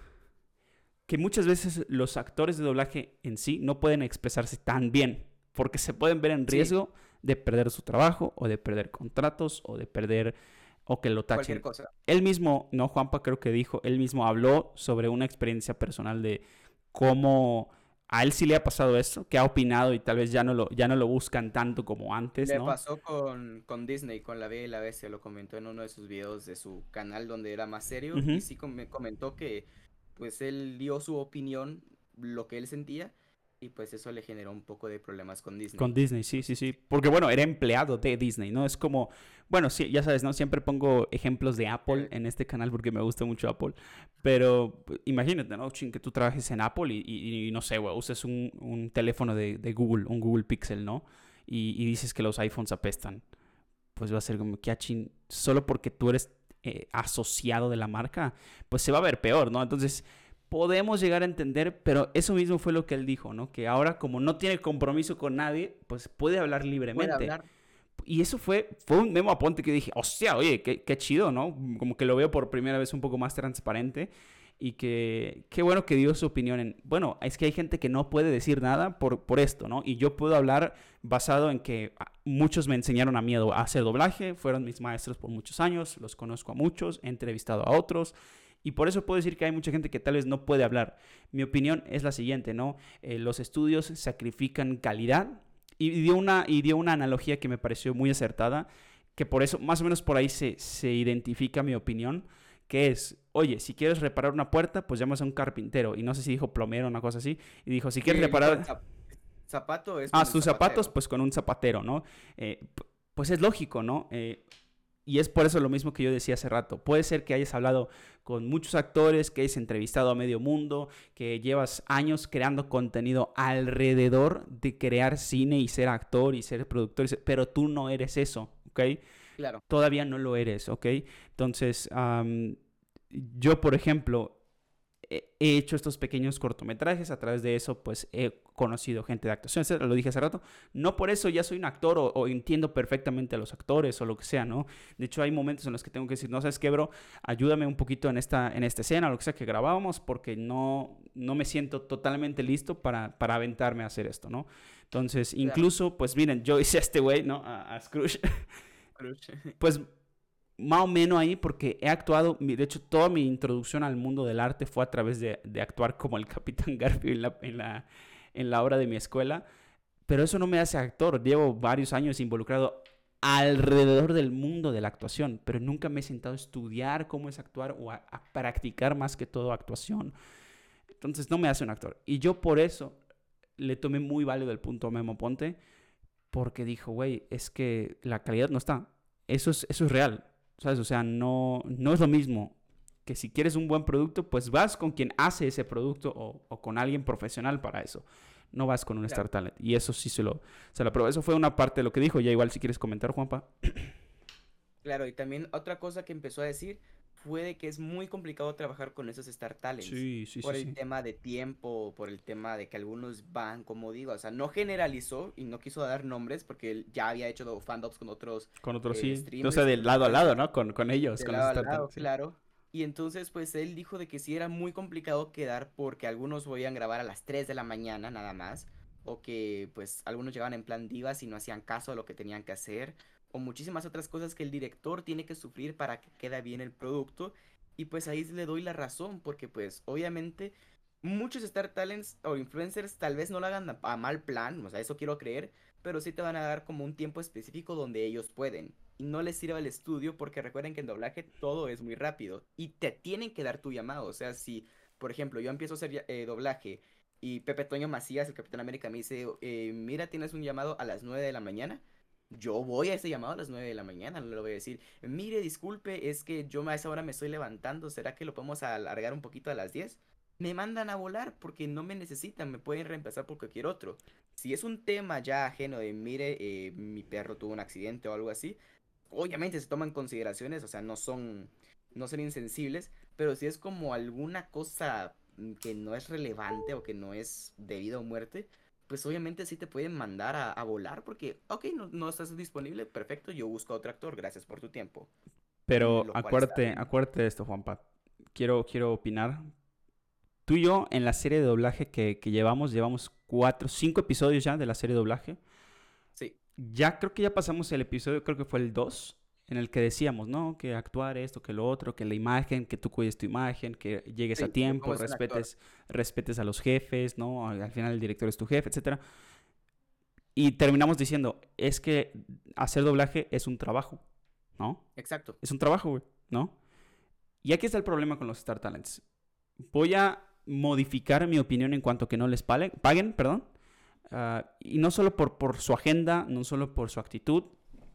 que muchas veces los actores de doblaje en sí no pueden expresarse tan bien, porque se pueden ver en Sí. riesgo de perder su trabajo, o de perder contratos, o de perder, o que lo Cualquier tachen. cosa. Él mismo, no, Juanpa creo que dijo, él mismo habló sobre una experiencia personal de cómo a él sí le ha pasado esto, que ha opinado y tal vez ya no lo, ya no lo buscan tanto como antes, Le ¿no? pasó con, con Disney, con La Bella y la Bestia, lo comentó en uno de sus videos de su canal donde era más serio Ujú. y sí com- comentó que pues él dio su opinión, lo que él sentía y pues eso le generó un poco de problemas con Disney. Con Disney, sí, sí, sí. Porque bueno, era empleado de Disney, ¿no? Es como, bueno, sí, ya sabes, ¿no? Siempre pongo ejemplos de Apple en este canal porque me gusta mucho Apple. Pero imagínate, ¿no? Chin, que tú trabajes en Apple y, y- y no sé, güey, uses un, un teléfono de, de Google, un Google Pixel, ¿no? Y, y dices que los iPhones apestan. Pues va a ser como que, ah, chin, solo porque tú eres eh, asociado de la marca, pues se va a ver peor, ¿no? Entonces, podemos llegar a entender, pero eso mismo fue lo que él dijo, ¿no? Que ahora como no tiene compromiso con nadie, pues puede hablar libremente. Puede hablar. Y eso fue, fue un memo aponte que dije, hostia, oye, qué, qué chido, ¿no? Como que lo veo por primera vez un poco más transparente y que qué bueno que dio su opinión en, bueno, es que hay gente que no puede decir nada por, por esto, ¿no? Y yo puedo hablar basado en que ah, muchos me enseñaron a mí a a hacer doblaje, fueron mis maestros por muchos años, los conozco a muchos, he entrevistado a otros. Y por eso puedo decir que hay mucha gente que tal vez no puede hablar. Mi opinión es la siguiente, ¿no? Eh, los estudios sacrifican calidad y dio, una, y dio una analogía que me pareció muy acertada, que por eso, más o menos por ahí se, se identifica mi opinión, que es, oye, si quieres reparar una puerta, pues llamas a un carpintero. Y no sé si dijo plomero o una cosa así. Y dijo, si quieres Sí, reparar... Zapato es Ah, sus zapatos, pues con un zapatero, ¿no? Eh, pues es lógico, ¿no? Eh, y es por eso lo mismo que yo decía hace rato. Puede ser que hayas hablado con muchos actores, que hayas entrevistado a medio mundo, que llevas años creando contenido alrededor de crear cine y ser actor y ser productor, pero tú no eres eso, ¿ok? Claro. todavía no lo eres, ¿ok? Entonces, yo, por ejemplo, he he hecho estos pequeños cortometrajes, a través de eso, pues he conocido gente de actuación, lo dije hace rato. No por eso ya soy un actor o, o entiendo perfectamente a los actores o lo que sea, ¿no? De hecho, hay momentos en los que tengo que decir, no sabes qué, bro, ayúdame un poquito en esta, en esta escena, o lo que sea que grabábamos, porque no, no me siento totalmente listo para, para aventarme a hacer esto, ¿no? Entonces, incluso, pues miren, yo hice a este güey, ¿no? A, a Scrooge. Pues más o menos ahí porque he actuado, de hecho toda mi introducción al mundo del arte fue a través de, de actuar como el Capitán Garfio en la, en, la, en la obra de mi escuela, pero eso no me hace actor, llevo varios años involucrado alrededor del mundo de la actuación, pero nunca me he sentado a estudiar cómo es actuar o a, practicar más que todo actuación. Entonces no me hace un actor. Y yo por eso le tomé muy válido el punto a Memo Ponte, porque dijo, güey, es que la calidad no está. Eso es, eso es real, ¿sabes? O sea, no, no es lo mismo que si quieres un buen producto, pues vas con quien hace ese producto o, o con alguien profesional para eso. No vas con un Claro. Star Talent. Y eso sí se lo, se lo aprobó. Eso fue una parte de lo que dijo. Ya igual si quieres comentar, Juanpa. Claro, y también otra cosa que empezó a decir fue de que es muy complicado trabajar con esos Star Talents. Sí, sí, por sí. el tema de tiempo, por el tema de que algunos van, como digo, o sea, no generalizó y no quiso dar nombres porque él ya había hecho fandubs con otros Con otros eh, sí. O streamers sea, y de con lado a lado. ¿no? Con, con ellos, de con lado los a Star claro. Y entonces, pues él dijo de que sí era muy complicado quedar porque algunos podían grabar a las 3 de la mañana nada más. O que pues algunos llegaban en plan divas y no hacían caso a lo que tenían que hacer. o muchísimas otras cosas que el director tiene que sufrir para que quede bien el producto. Y pues ahí le doy la razón, porque pues obviamente muchos Star Talents o influencers tal vez no lo hagan a, mal plan, o sea, eso quiero creer, pero sí te van a dar como un tiempo específico donde ellos pueden. No les sirva el estudio porque recuerden que en doblaje todo es muy rápido y te tienen que dar tu llamado. O sea, si, por ejemplo, yo empiezo a hacer eh, doblaje y Pepe Toño Macías, el Capitán América, me dice, eh, mira, tienes un llamado a las 9 de la mañana yo voy a ese llamado a las 9 de la mañana, no le voy a decir, mire, disculpe, es que yo a esa hora me estoy levantando, ¿será que lo podemos alargar un poquito a las 10? Me mandan a volar porque no me necesitan, me pueden reemplazar por cualquier otro. Si es un tema ya ajeno de, mire, eh, mi perro tuvo un accidente o algo así, obviamente se toman consideraciones, o sea, no son, no son insensibles, pero si es como alguna cosa mm, que no es relevante o que no es debido a muerte, pues obviamente sí te pueden mandar a, volar porque, ok, no, no, estás disponible, perfecto, yo busco a otro actor, gracias por tu tiempo. Pero acuérdate, acuérdate de esto, Juanpa. Quiero, quiero opinar. Tú y yo en la serie de doblaje que, que llevamos, llevamos cuatro, cinco episodios ya de la serie de doblaje. Ya creo que ya pasamos el episodio, creo que fue el 2, en el que decíamos, ¿no? Que actuar esto, que lo otro, que la imagen, que tú cuides tu imagen, que llegues a tiempo, respetes, respetes a los jefes, ¿no? Al final el director es tu jefe, etc. Y terminamos diciendo, es que hacer doblaje es un trabajo, ¿no? Exacto. Es un trabajo, güey, ¿no? Y aquí está el problema con los Star Talents. Voy a modificar mi opinión en cuanto que no les paguen, paguen perdón. Ah, y no solo por, por su agenda, no solo por su actitud,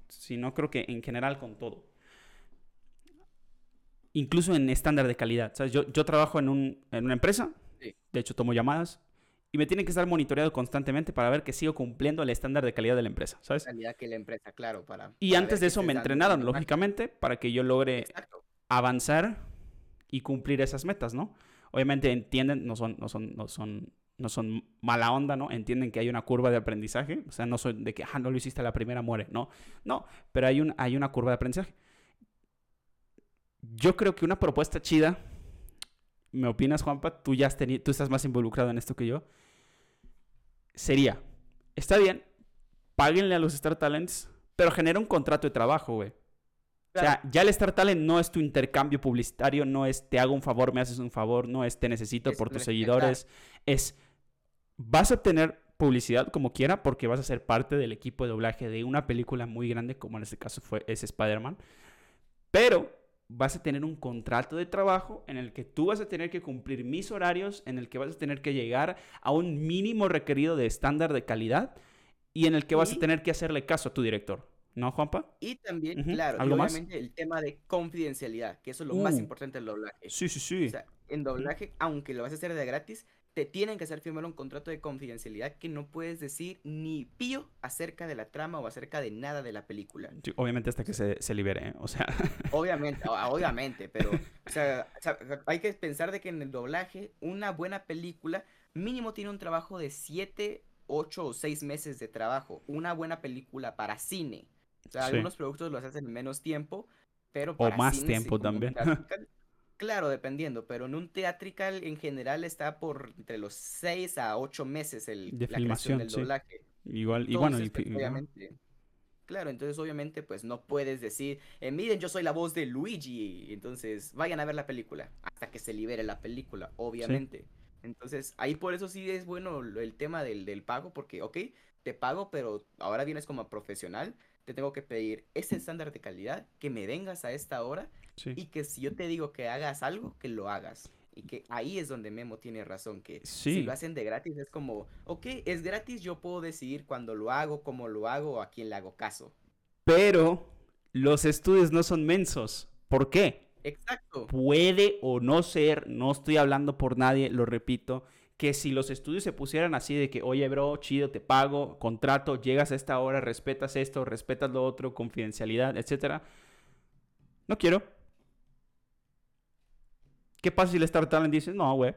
sino creo que en general con todo. Incluso en estándar de calidad. Yo, yo trabajo en, un, en una empresa, de hecho tomo llamadas, y me tienen que estar monitoreado constantemente para ver que sigo cumpliendo el estándar de calidad de la empresa, ¿sabes? Calidad que la empresa, claro, para... Y antes de eso me entrenaron, lógicamente, para que yo logre avanzar y cumplir esas metas, ¿no? Obviamente entienden, no son, no son, no son no son mala onda, ¿no? Entienden que hay una curva de aprendizaje, o sea, no soy de que, ah, no lo hiciste la primera, muere, no, no, pero hay, un, hay una curva de aprendizaje. Yo creo que una propuesta chida, ¿me opinas, Juanpa? Tú ya has tenido, tú estás más involucrado en esto que yo, sería, está bien, páguenle a los Star Talents, pero genera un contrato de trabajo, güey. O sea, ya el Star Talent no es tu intercambio publicitario, no es te hago un favor, me haces un favor, no es te necesito por tus seguidores, es vas a tener publicidad como quiera porque vas a ser parte del equipo de doblaje de una película muy grande como en este caso fue es Spider-Man, pero vas a tener un contrato de trabajo en el que tú vas a tener que cumplir mis horarios, en el que vas a tener que llegar a un mínimo requerido de estándar de calidad y en el que vas a tener que hacerle caso a tu director. ¿No, Juanpa? Y también, claro, obviamente el tema de confidencialidad, que eso es lo más uh. importante del doblaje. Sí, sí, sí. O sea, en doblaje, aunque lo vas a hacer de gratis, te tienen que hacer firmar un contrato de confidencialidad que no puedes decir ni pío acerca de la trama o acerca de nada de la película. obviamente hasta que se, se libere, ¿eh? o sea. Obviamente, obviamente, pero o sea, hay que pensar de que en el doblaje una buena película mínimo tiene un trabajo de 7, 8 o 6 meses de trabajo. Una buena película para cine. O sea, algunos productos los hacen en menos tiempo, pero para O más tiempo también. Claro, dependiendo, pero en un teatrical en general está por entre los 6 a 8 meses el, de la filmación del doblaje. Igual, y bueno, pues, obviamente. Claro, entonces obviamente pues no puedes decir, eh, miren, yo soy la voz de Luigi, entonces vayan a ver la película hasta que se libere la película, obviamente. Entonces ahí por eso sí es bueno el tema del, del pago, porque, ok, te pago, pero ahora vienes como profesional, te tengo que pedir ese estándar de calidad, que me vengas a esta hora y que si yo te digo que hagas algo, que lo hagas. Y que ahí es donde Memo tiene razón, que si lo hacen de gratis es como, ok, es gratis, yo puedo decidir cuándo lo hago, cómo lo hago o a quién le hago caso. Pero los estudios no son mensos. ¿Por qué? Exacto. Puede o no ser, no estoy hablando por nadie, lo repito, que si los estudios se pusieran así de que, oye, bro, chido, te pago, contrato, llegas a esta hora, respetas esto, respetas lo otro, confidencialidad, etcétera. No quiero. ¿Qué pasa si el Star Talent dice, no, güey,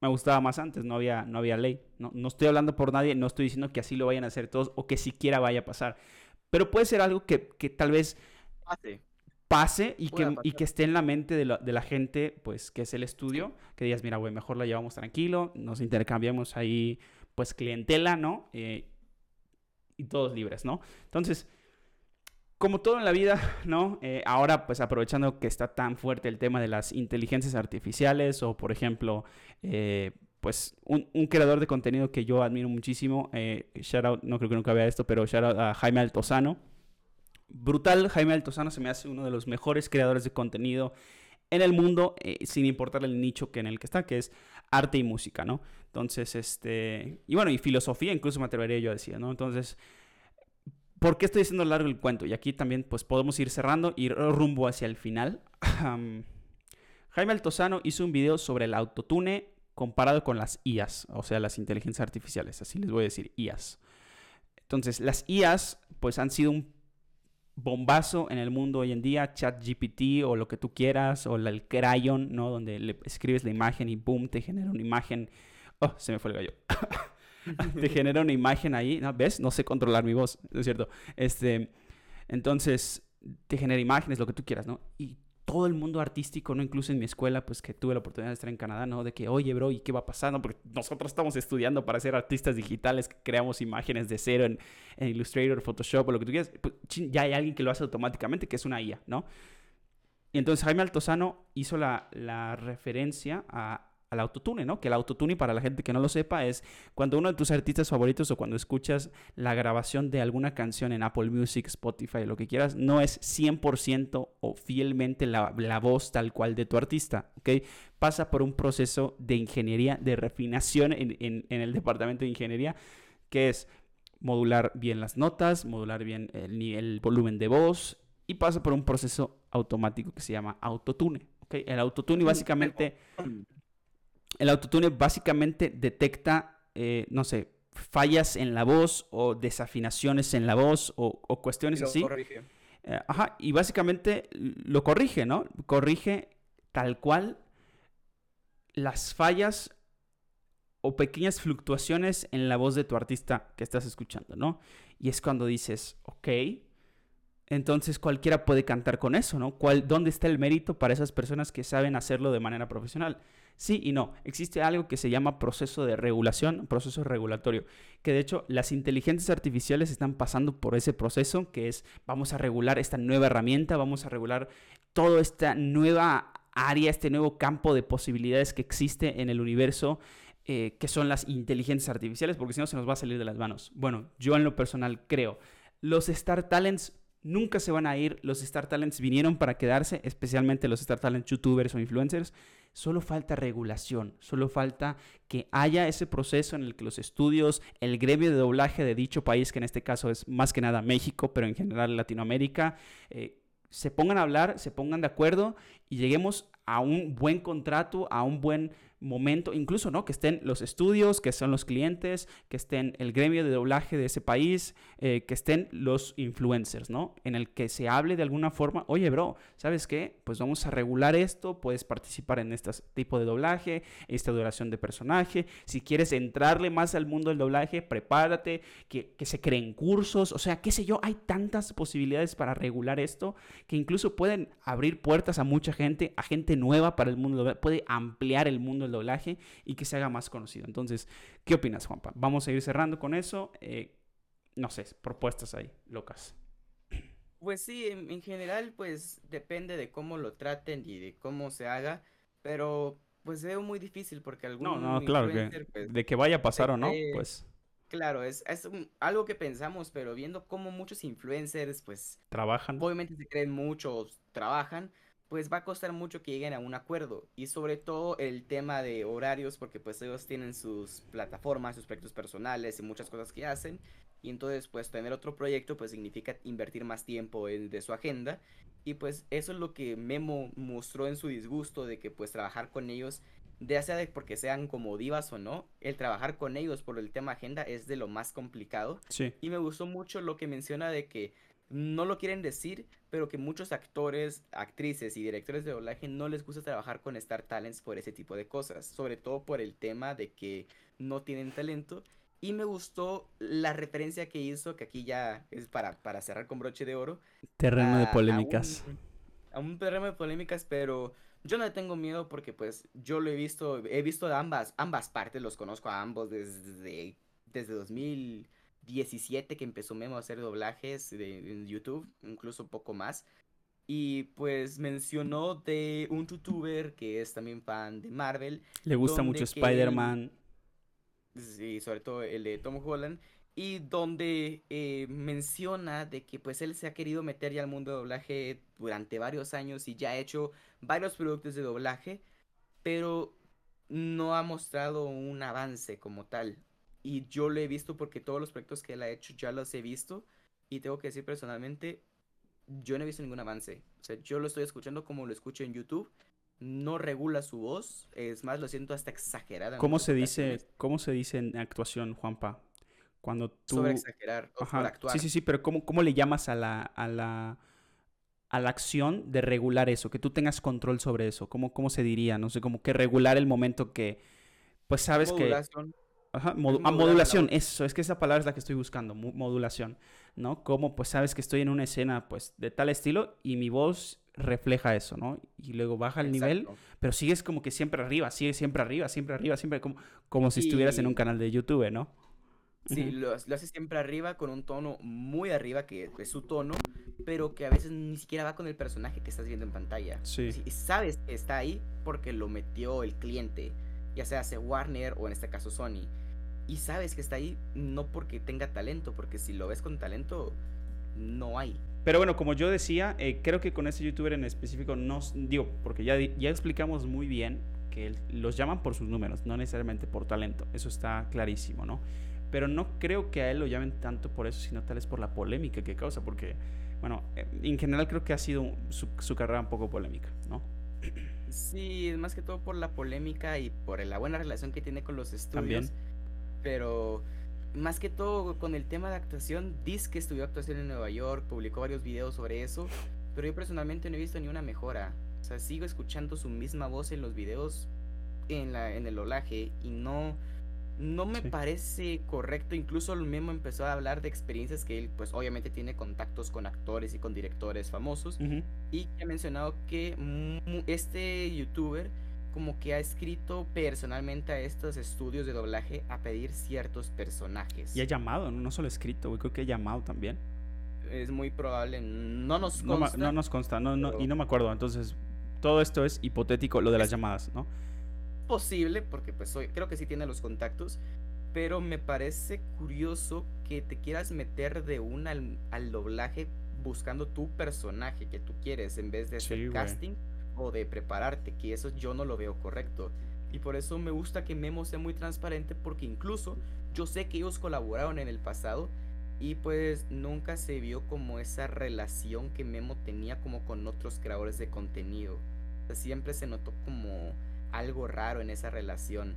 me gustaba más antes, no había, no había ley. No, no estoy hablando por nadie, no estoy diciendo que así lo vayan a hacer todos o que siquiera vaya a pasar. Pero puede ser algo que, que tal vez pase y que, y que, esté en la mente de, de, la gente, pues, que es el estudio, que digas, mira, güey, mejor la llevamos tranquilo, nos intercambiamos ahí, pues, clientela, ¿no? Eh, y todos libres, ¿no? Entonces, como todo en la vida, ¿no? Eh, ahora, pues aprovechando que está tan fuerte el tema de las inteligencias artificiales o, por ejemplo, eh, pues un, creador de contenido que yo admiro muchísimo, eh, shout out, no creo que nunca vea esto, pero shout out a Jaime Altozano. Brutal, Jaime Altozano se me hace uno de los mejores creadores de contenido en el mundo, sin importar el nicho que en el que está, que es arte y música, ¿no? Entonces, este, y bueno, y filosofía incluso me atrevería yo a decir, ¿no? Entonces, ¿Por qué estoy haciendo largo el cuento? Y aquí también pues podemos ir cerrando, ir rumbo hacia el final. Jaime Altozano hizo un video sobre el autotune comparado con las IAs, o sea, las inteligencias artificiales, así les voy a decir, IAs. Entonces, las IAs pues han sido un bombazo en el mundo hoy en día, ChatGPT o lo que tú quieras, o el Crayon, ¿no? Donde le escribes la imagen y boom, te genera una imagen. Oh, se me fue el gallo. te genera una imagen ahí, ¿no? ¿ves? No sé controlar mi voz, ¿no es cierto? Este, entonces, te genera imágenes, lo que tú quieras, ¿no? Y todo el mundo artístico, ¿no? Incluso en mi escuela, pues que tuve la oportunidad de estar en Canadá, ¿no? De que, oye, bro, ¿y qué va? ¿no? Porque nosotros estamos estudiando para ser artistas digitales, creamos imágenes de cero en, Illustrator, Photoshop o lo que tú quieras. Pues, ya hay alguien que lo hace automáticamente, que es una IA, ¿no? Y entonces Jaime Altozano hizo la referencia a, al autotune, ¿no? Que el autotune, para la gente que no lo sepa, es cuando uno de tus artistas favoritos o cuando escuchas la grabación de alguna canción en Apple Music, Spotify, lo que quieras, no es 100% o fielmente la, voz tal cual de tu artista, ¿ok? Pasa por un proceso de ingeniería, de refinación en, el departamento de ingeniería, que es modular bien las notas, modular bien el, el volumen de voz y pasa por un proceso automático que se llama autotune. ¿okay? El autotune básicamente el autotune básicamente detecta, eh, no sé, fallas en la voz o desafinaciones en la voz o, cuestiones así. Corrige. Eh, ajá, y básicamente lo corrige, ¿no? Corrige tal cual las fallas o pequeñas fluctuaciones en la voz de tu artista que estás escuchando, ¿no? Y es cuando dices, ok, entonces cualquiera puede cantar con eso, ¿no? ¿Cuál, ¿Dónde está el mérito para esas personas que saben hacerlo de manera profesional? Sí y no. Existe algo que se llama proceso de regulación, proceso regulatorio, que de hecho las inteligencias artificiales están pasando por ese proceso, que es vamos a regular esta nueva herramienta, vamos a regular toda esta nueva área, este nuevo campo de posibilidades que existe en el universo. Eh, que son las inteligencias artificiales, porque si no se nos va a salir de las manos. Bueno, yo en lo personal creo, los Star Talents nunca se van a ir, los Star Talents vinieron para quedarse, especialmente los Star Talents youtubers o influencers, Solo falta regulación, solo falta que haya ese proceso en el que los estudios, el gremio de doblaje de dicho país, que en este caso es más que nada México, pero en general Latinoamérica, eh, se pongan a hablar, se pongan de acuerdo y lleguemos a un buen contrato, a un buen momento, incluso, ¿no? Que estén los estudios, que son los clientes, que estén el gremio de doblaje de ese país, eh, que estén los influencers, ¿no? En el que se hable de alguna forma, oye, bro, ¿sabes qué? Pues vamos a regular esto, puedes participar en este tipo de doblaje, esta duración de personaje, si quieres entrarle más al mundo del doblaje, prepárate, que, que se creen cursos, o sea, qué sé yo, hay tantas posibilidades para regular esto que incluso pueden abrir puertas a mucha gente, a gente nueva para el mundo del doblaje, puede ampliar el mundo del doblaje y que se haga más conocido. Entonces, ¿qué opinas, Juanpa? Vamos a ir cerrando con eso. Eh, no sé, propuestas ahí, locas. Pues sí, en, general, pues depende de cómo lo traten y de cómo se haga, pero pues veo muy difícil porque algún No, no, claro, que, pues, de que vaya a pasar o no, pues... Claro, es, es algo que pensamos, pero viendo cómo muchos influencers, pues... Trabajan. Obviamente se creen muchos, trabajan, pues va a costar mucho que lleguen a un acuerdo. Y sobre todo el tema de horarios, porque pues ellos tienen sus plataformas, sus proyectos personales y muchas cosas que hacen. Y entonces pues tener otro proyecto pues significa invertir más tiempo en, de su agenda. Y pues eso es lo que Memo mostró en su disgusto de que pues trabajar con ellos, ya sea de porque sean como divas o no, el trabajar con ellos por el tema agenda es de lo más complicado. Sí. Y me gustó mucho lo que menciona de que no lo quieren decir, pero que muchos actores, actrices y directores de doblaje no les gusta trabajar con Star Talents por ese tipo de cosas, sobre todo por el tema de que no tienen talento. Y me gustó la referencia que hizo, que aquí ya es para, para cerrar con broche de oro. Terreno de polémicas. A un, terreno de polémicas, pero yo no le tengo miedo porque pues yo lo he visto, he visto ambas, ambas partes, los conozco a ambos desde, desde 2000 2017 que empezó Memo a hacer doblajes de, en YouTube, incluso un poco más. Y pues mencionó de un youtuber que es también fan de Marvel. Le gusta mucho Spider-Man. Sí, sobre todo el de Tom Holland. Y donde eh, menciona de que pues él se ha querido meter ya al mundo de doblaje durante varios años y ya ha hecho varios productos de doblaje, pero no ha mostrado un avance como tal. Y yo lo he visto porque todos los proyectos que él ha hecho ya los he visto. Y tengo que decir personalmente, yo no he visto ningún avance. O sea, yo lo estoy escuchando como lo escucho en YouTube. No regula su voz. Es más, lo siento hasta exagerada. ¿Cómo se dice, cómo se dice en actuación, Juanpa? Cuando tú... Sobre exagerar, o actuar. Sí, sí, sí, pero ¿cómo, cómo le llamas a la, a la, a la acción de regular eso? Que tú tengas control sobre eso. ¿Cómo, cómo se diría? No sé, como que regular el momento que, pues sabes que... Ajá, a ah, modulación, eso, es que esa palabra es la que estoy buscando, modulación, ¿no? Como pues sabes que estoy en una escena pues de tal estilo y mi voz refleja eso, ¿no? Y luego baja el nivel, pero sigues como que siempre arriba, sigues siempre arriba, siempre arriba, siempre como, como si estuvieras en un canal de YouTube, ¿no? Sí, lo, lo hace siempre arriba con un tono muy arriba, que es su tono, pero que a veces ni siquiera va con el personaje que estás viendo en pantalla. Sí. Y sabes que está ahí porque lo metió el cliente, ya sea hace Warner o en este caso Sony y sabes que está ahí no porque tenga talento, porque si lo ves con talento, no hay. Pero bueno, como yo decía, eh, creo que con este youtuber en específico, no, digo, porque ya, ya explicamos muy bien que los llaman por sus números, no necesariamente por talento, eso está clarísimo, ¿no? Pero no creo que a él lo llamen tanto por eso, sino tal vez por la polémica que causa, porque, bueno, eh, en general creo que ha sido su, carrera un poco polémica, ¿no? Sí, más que todo por la polémica y por la buena relación que tiene con los estudios. También pero más que todo con el tema de actuación, dice que estudió actuación en Nueva York, publicó varios videos sobre eso, pero yo personalmente no he visto ni una mejora. O sea, sigo escuchando su misma voz en los videos, en, la, en el doblaje, y no, no me parece correcto. Incluso el mismo empezó a hablar de experiencias que él, pues obviamente tiene contactos con actores y con directores famosos, y ha mencionado que este youtuber como que ha escrito personalmente a estos estudios de doblaje a pedir ciertos personajes. Y ha llamado, no, solo escrito, güey, creo que ha llamado también. Es muy probable, no nos consta. No, nos consta, no, no, y no me acuerdo, entonces todo esto es hipotético, lo de las llamadas, ¿no? Posible, porque pues soy, creo que sí tiene los contactos, pero me parece curioso que te quieras meter de una al, doblaje buscando tu personaje que tú quieres en vez de hacer casting o de prepararte, que eso yo no lo veo correcto. Y por eso me gusta que Memo sea muy transparente porque incluso yo sé que ellos colaboraron en el pasado y pues nunca se vio como esa relación que Memo tenía como con otros creadores de contenido. siempre se notó como algo raro en esa relación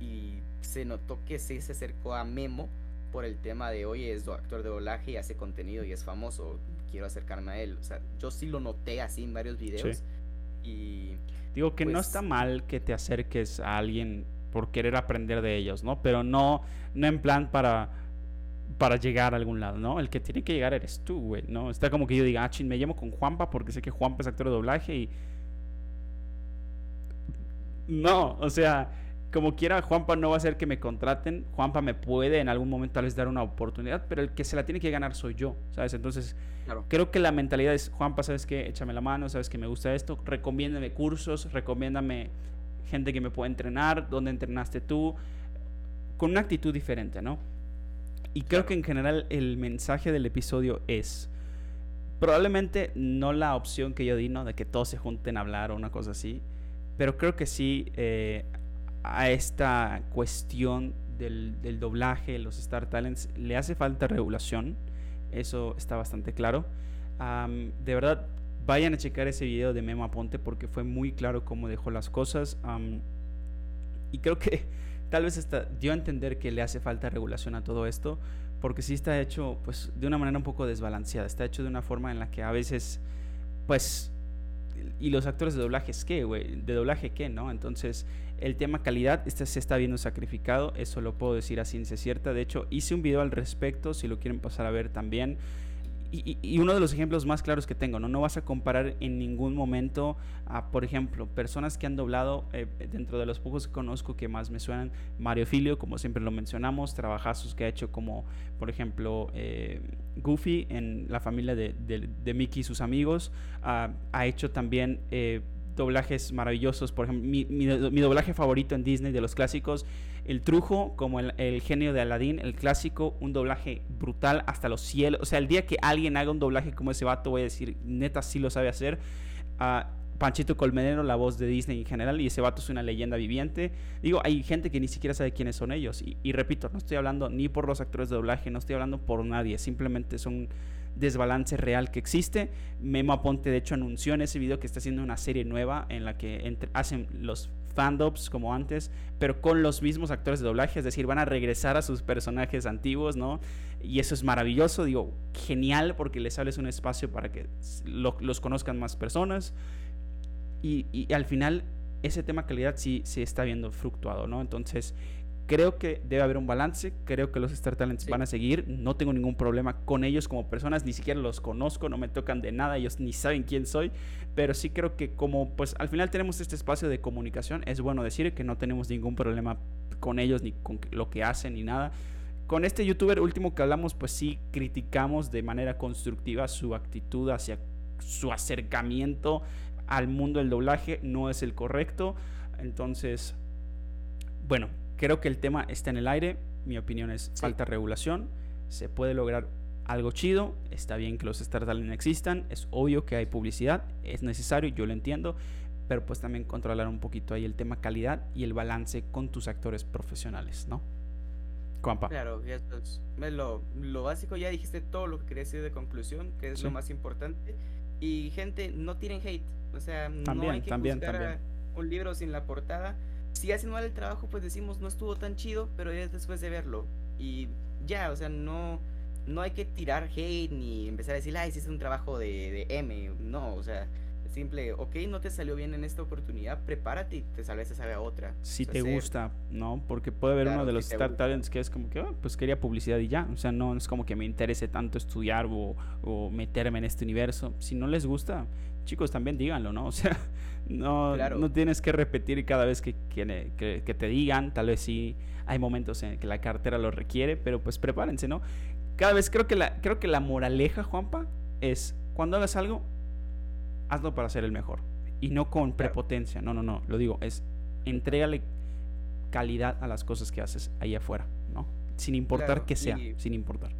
y se notó que sí se acercó a Memo por el tema de, oye, es actor de doblaje y hace contenido y es famoso, quiero acercarme a él. O sea, yo sí lo noté así en varios videos. Y digo que no pues está mal que te acerques a alguien por querer aprender de ellos, ¿no? Pero no, no en plan para, para llegar a algún lado, ¿no? El que tiene que llegar eres tú, güey, ¿no? Está como que yo diga, ah, chin, me llamo con Juanpa porque sé que Juanpa es actor de doblaje y... No, o sea, como quiera, Juanpa no va a hacer que me contraten. Juanpa me puede en algún momento tal vez dar una oportunidad, pero el que se la tiene que ganar soy yo, ¿sabes? Entonces, creo que la mentalidad es, Juanpa, ¿sabes qué? Échame la mano, ¿sabes que me gusta esto? Recomiéndame cursos, recomiéndame gente que me pueda entrenar, dónde entrenaste tú, con una actitud diferente, ¿no? Y creo que en general el mensaje del episodio es, probablemente no la opción que yo di, ¿no? De que todos se junten a hablar o una cosa así, pero creo que sí... Eh, a esta cuestión del, doblaje, los Star Talents, le hace falta regulación. Eso está bastante claro. de verdad, vayan a checar ese video de Memo Aponte porque fue muy claro cómo dejó las cosas. y creo que tal vez hasta dio a entender que le hace falta regulación a todo esto porque sí está hecho pues de una manera un poco desbalanceada. Está hecho de una forma en la que a veces pues y los actores de doblaje es qué, güey, de doblaje qué, ¿no? Entonces, el tema calidad este se está viendo sacrificado, eso lo puedo decir a ciencia cierta. De hecho, hice un video al respecto, si lo quieren pasar a ver también. y, uno de los ejemplos más claros que tengo, ¿no? No vas a comparar en ningún momento a, por ejemplo, personas que han doblado, eh, dentro de los pocos que conozco que más me suenan, Mario Filio, como siempre lo mencionamos, trabajazos que ha hecho como, por ejemplo, eh, Goofy en la familia de, Mickey y sus amigos, ha hecho también... Eh, doblajes maravillosos, por ejemplo, mi, doblaje favorito en Disney de los clásicos el trujo, como el, genio de Aladdin, el clásico, un doblaje brutal hasta los cielos. O sea, el día que alguien haga un doblaje como ese vato, voy a decir, neta, sí lo sabe hacer. a Panchito Colmenero, la voz de Disney en general, y ese vato es una leyenda viviente. Digo, hay gente que ni siquiera sabe quiénes son ellos. Y, y repito, no estoy hablando ni por los actores de doblaje, no estoy hablando por nadie, simplemente es un desbalance real que existe. Memo Aponte, de hecho, anunció en ese video que está haciendo una serie nueva en la que hacen los fandoms como antes, pero con los mismos actores de doblaje, es decir, van a regresar a sus personajes antiguos, ¿no? Y eso es maravilloso, digo, genial porque les hables un espacio para que los conozcan más personas. Y, y, al final ese tema calidad sí se está viendo fructuado, ¿no? Entonces, Creo que debe haber un balance, creo que los Star Talents van a seguir, no tengo ningún problema con ellos como personas, ni siquiera los conozco, no me tocan de nada, ellos ni saben quién soy, pero sí creo que como pues al final tenemos este espacio de comunicación, es bueno decir que no tenemos ningún problema con ellos ni con lo que hacen ni nada. Con este youtuber último que hablamos, pues sí criticamos de manera constructiva su actitud hacia su acercamiento al mundo del doblaje, no es el correcto. Entonces, bueno, Creo que el tema está en el aire. Mi opinión es falta regulación. Se puede lograr algo chido. Está bien que los startups existan. Es obvio que hay publicidad. Es necesario, yo lo entiendo. Pero pues también controlar un poquito ahí el tema calidad y el balance con tus actores profesionales, ¿no? Compa. Claro, esto es lo, lo, básico. Ya dijiste todo lo que quería decir de conclusión, que es lo más importante. Y gente, no tienen hate. O sea, no hay que también, también. un libro sin la portada si hacen mal el trabajo, pues decimos no estuvo tan chido, pero es después de verlo. Y ya, o sea, no, no hay que tirar hate ni empezar a decir, ay, si es un trabajo de, de M. No, o sea, simple, ok, no te salió bien en esta oportunidad, prepárate y te salves a a otra. Si te gusta, ¿no? Porque puede haber uno de los Star Talents que es como que, oh, pues quería publicidad y ya. O sea, no es como que me interese tanto estudiar o, o meterme en este universo. Si no les gusta, chicos, también díganlo, ¿no? O sea, no, no tienes que repetir cada vez que, que, que, te digan, tal vez sí hay momentos en que la cartera lo requiere, pero pues prepárense, ¿no? Cada vez creo que la, creo que la moraleja, Juanpa, es cuando hagas algo, hazlo para ser el mejor. Y no con prepotencia, no, no, no, lo digo, es entrégale calidad a las cosas que haces ahí afuera, ¿no? Sin importar que sea, sin importar.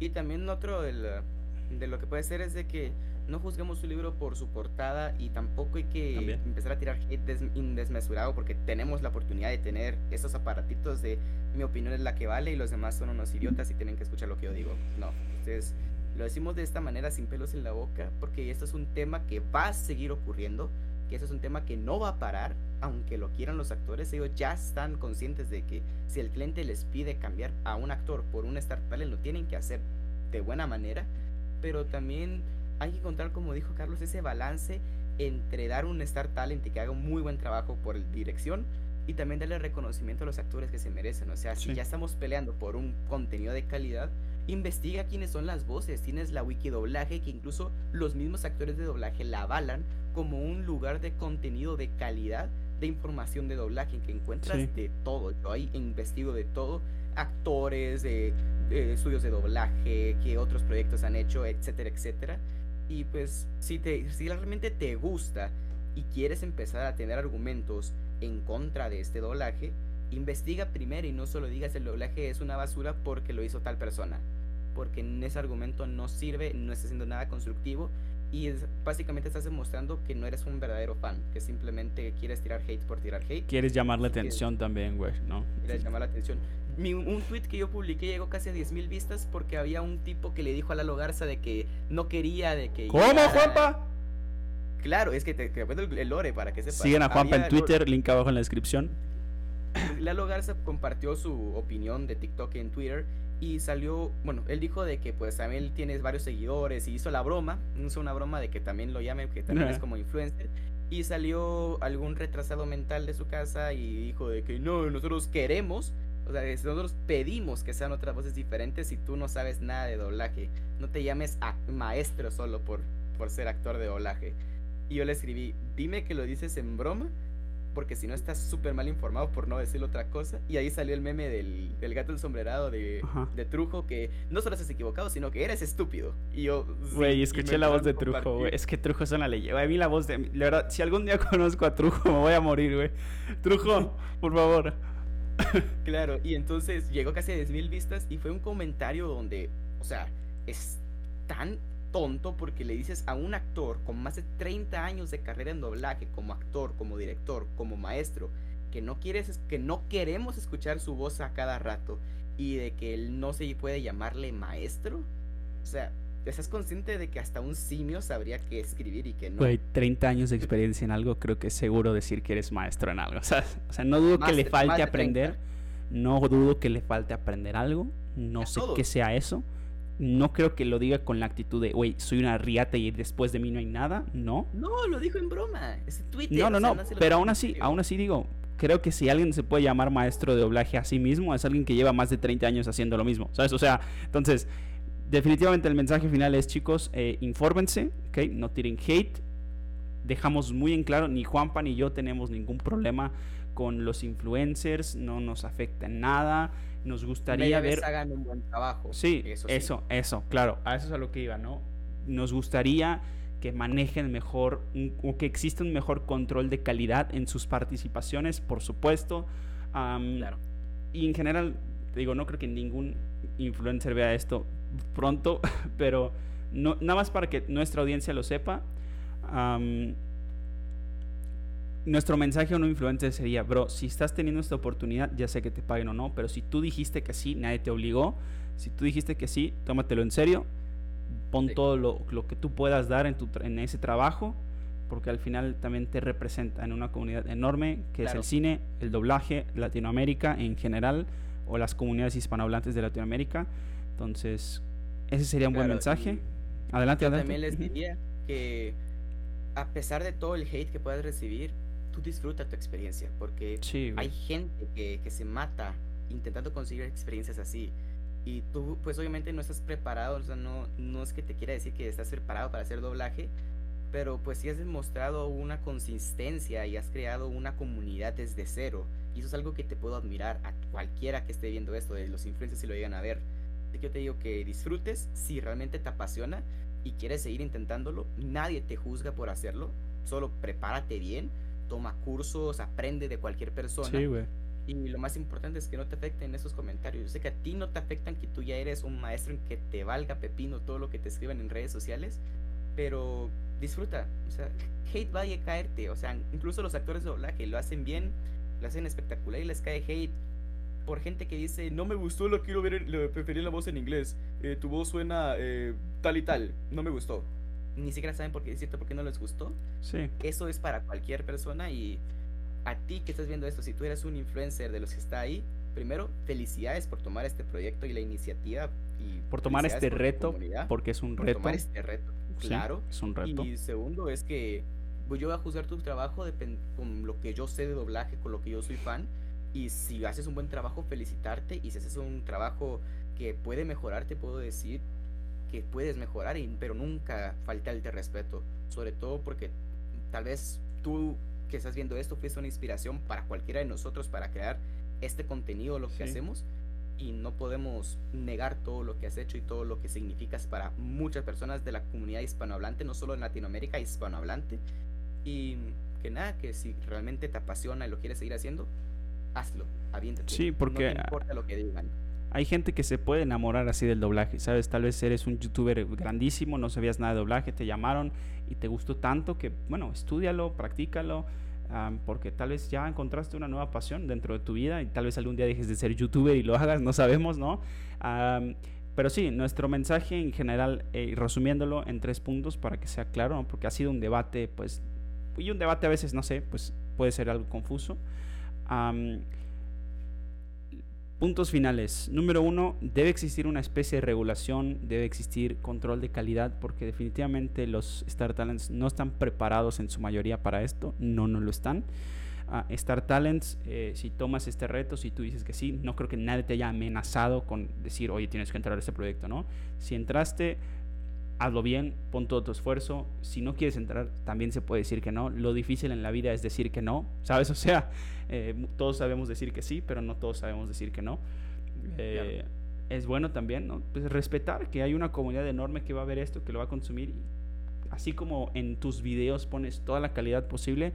Y también otro de lo que puede ser es de que no juzguemos su libro por su portada y tampoco hay que empezar a tirar hate desmesurado porque tenemos la oportunidad de tener esos aparatitos de mi opinión es la que vale y los demás son unos idiotas y tienen que escuchar lo que yo digo. No, ustedes lo decimos de esta manera sin pelos en la boca porque esto es un tema que va a seguir ocurriendo, que esto es un tema que no va a parar, aunque lo quieran los actores, ellos ya están conscientes de que si el cliente les pide cambiar a un actor por un Star Talent lo tienen que hacer de buena manera, pero también hay que encontrar, como dijo Carlos, ese balance entre dar un Star Talent y que haga un muy buen trabajo por dirección y también darle reconocimiento a los actores que se merecen. O sea, si ya estamos peleando por un contenido de calidad, investiga quiénes son las voces. Tienes la wiki doblaje que incluso los mismos actores de doblaje la avalan como un lugar de contenido de calidad de información de doblaje en que encuentras de todo. Yo ahí investigo de todo, actores, de, estudios de doblaje, que otros proyectos han hecho, etcétera, etcétera. Y pues si, te, si realmente te gusta y quieres empezar a tener argumentos en contra de este doblaje, investiga primero y no solo digas el doblaje es una basura porque lo hizo tal persona. Porque en ese argumento no sirve, no está haciendo nada constructivo y básicamente estás demostrando que no eres un verdadero fan, que simplemente quieres tirar hate por tirar hate. Quieres llamar la atención también, güey, ¿no? Quieres llamar la atención un tweet que yo publiqué llegó casi a 10.000 vistas porque había un tipo que le dijo a Lalo Garza de que no quería de que... ¿Cómo, Juanpa? Claro, es que te, te el lore para que sepas. Siguen a Juanpa en Twitter, link abajo en la descripción. Lalo Garza compartió su opinión de TikTok en Twitter y salió, bueno, él dijo de que pues también tiene varios seguidores y hizo la broma, hizo una broma de que también lo llame, que también es como influencer. Y salió algún retrasado mental de su casa y dijo de que no, nosotros queremos O sea, nosotros pedimos que sean otras voces diferentes si tú no sabes nada de doblaje. No te llames a maestro solo por, por ser actor de doblaje. Y yo le escribí, dime que lo dices en broma porque si no estás súper mal informado por no decir otra cosa. Y ahí salió el meme del, del gato ensombrerado de, de, Trujo, que no solo estás equivocado, sino que eres estúpido. Y yo... Güey, escuché la voz de Trujo, güey. Es que Trujo es una leyenda. A mí la voz de... La verdad, si algún día conozco a Trujo, me voy a morir, güey. Trujo, por favor. claro, y entonces llegó casi a 10.000 vistas y fue un comentario donde, o sea, es tan tonto porque le dices a un actor con más de 30 años de carrera en doblaje, como actor, como director, como maestro, que no quieres que no queremos escuchar su voz a cada rato y de que él no se puede llamarle maestro. O sea, ¿estás consciente de que hasta un simio sabría qué escribir y que no? Güey, 30 años de experiencia en algo, creo que es seguro decir que eres maestro en algo. O sea, o sea no dudo que le falte aprender. No dudo que le falte aprender algo. No sé qué sea eso no creo que lo diga con la actitud de, güey, soy una riata y después de mí no hay nada. No. No, lo dijo en broma. Es Twitter. No, no, no. pero aún así, aún así digo, creo que si alguien se puede llamar maestro de doblaje a sí mismo, es alguien que lleva más de 30 años haciendo lo mismo. ¿Sabes? O sea, entonces, definitivamente el mensaje final es, chicos, eh, infórmense, ¿ok? No tiren hate. Dejamos muy en claro, ni Juanpa ni yo tenemos ningún problema con los influencers, no nos afecta en nada nos gustaría ver... hagan un buen trabajo. Sí, eso, eso, eso, claro, a eso es a lo que iba, ¿no? Nos gustaría que manejen mejor o que exista un mejor control de calidad en sus participaciones, por supuesto. claro. Y en general, digo, no creo que ningún influencer vea esto pronto, pero no, nada más para que nuestra audiencia lo sepa nuestro mensaje a un influencer sería, bro, si estás teniendo esta oportunidad, ya sé que te paguen o no, pero si tú dijiste que sí, nadie te obligó. Si tú dijiste que sí, tómatelo en serio. Pon todo lo, que tú puedas dar en, tu, en ese trabajo, porque al final también te representa en una comunidad enorme, que es el cine, el doblaje, Latinoamérica en general, o las comunidades hispanohablantes de Latinoamérica. Entonces, ese sería un buen mensaje. Adelante, adelante. También les diría que a pesar de todo el hate que puedas recibir, tú disfruta tu experiencia, porque hay gente que, que, se mata intentando conseguir experiencias así. Y tú, pues obviamente no estás preparado, o sea, no, no es que te quiera decir que estás preparado para hacer doblaje, pero pues sí has demostrado una consistencia y has creado una comunidad desde cero. Y eso es algo que te puedo admirar a cualquiera que esté viendo esto, de los influencers si lo llegan a ver. Así que yo te digo que disfrutes si realmente te apasiona y quieres seguir intentándolo. Nadie te juzga por hacerlo, solo prepárate bien toma cursos, aprende de cualquier persona. Sí, güey. Y lo más importante es que no te afecten esos comentarios. Yo sé que a ti no te afectan que tú ya eres un maestro en que te valga pepino todo lo que te escriban en redes sociales, pero disfruta. O sea, hate vaya a caerte. O sea, incluso los actores de doblaje lo hacen bien, lo hacen espectacular y les cae hate por gente que dice, no me gustó, lo quiero ver, le preferí la voz en inglés, eh, tu voz suena eh, tal y tal, no me gustó ni siquiera saben por qué, cierto, por qué no les gustó. Sí. Eso es para cualquier persona y a ti que estás viendo esto, si tú eres un influencer de los que está ahí, primero, felicidades por tomar este proyecto y la iniciativa. Y por tomar este reto, porque es un por reto. tomar este reto, claro. es un reto. Y segundo es que pues, yo voy a juzgar tu trabajo con lo que yo sé de doblaje, con lo que yo soy fan. Y si haces un buen trabajo, felicitarte. Y si haces un trabajo que puede mejorarte, puedo decir, que puedes mejorar, pero nunca faltarte respeto. Sobre todo porque tal vez tú que estás viendo esto fuiste una inspiración para cualquiera de nosotros para crear este contenido, lo que hacemos. Y no podemos negar todo lo que has hecho y todo lo que significas para muchas personas de la comunidad hispanohablante, no solo en Latinoamérica, hispanohablante. Y que nada, que si realmente te apasiona y lo quieres seguir haciendo, hazlo, aviéntate. Sí, porque... No importa lo que digan hay gente que se puede enamorar así del doblaje, ¿sabes? Tal vez eres un youtuber grandísimo, no sabías nada de doblaje, te llamaron y te gustó tanto que, bueno, estudialo, practícalo, porque tal vez ya encontraste una nueva pasión dentro de tu vida y tal vez algún día dejes de ser youtuber y lo hagas, no sabemos, ¿no? pero sí, nuestro mensaje en general, eh, resumiéndolo en tres puntos para que sea claro, ¿no? porque ha sido un debate, pues, y un debate a veces, no sé, pues puede ser algo confuso. Puntos finales. Número uno, debe existir una especie de regulación, debe existir control de calidad, porque definitivamente los Star Talents no están preparados en su mayoría para esto, no, no lo están. a Star Talents, eh, si tomas este reto, si tú dices que sí, no creo que nadie te haya amenazado con decir, oye, tienes que entrar a este proyecto, ¿no? Si entraste, hazlo bien, pon todo tu esfuerzo. Si no quieres entrar, también se puede decir que no. Lo difícil en la vida es decir que no, ¿sabes? O sea, eh, todos sabemos decir que sí, pero no todos sabemos decir que no. Eh, es bueno también, ¿no? Pues respetar que hay una comunidad enorme que va a ver esto, que lo va a consumir. así como en tus videos pones toda la calidad posible,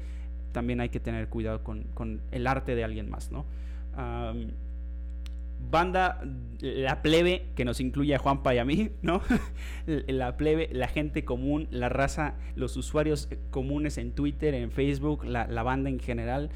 también hay que tener cuidado con, con el arte de alguien más, ¿no? Banda, la plebe, que nos incluye a Juanpa y a mí, ¿no? la plebe, la gente común, la raza, los usuarios comunes en Twitter, en Facebook, la, la banda en general,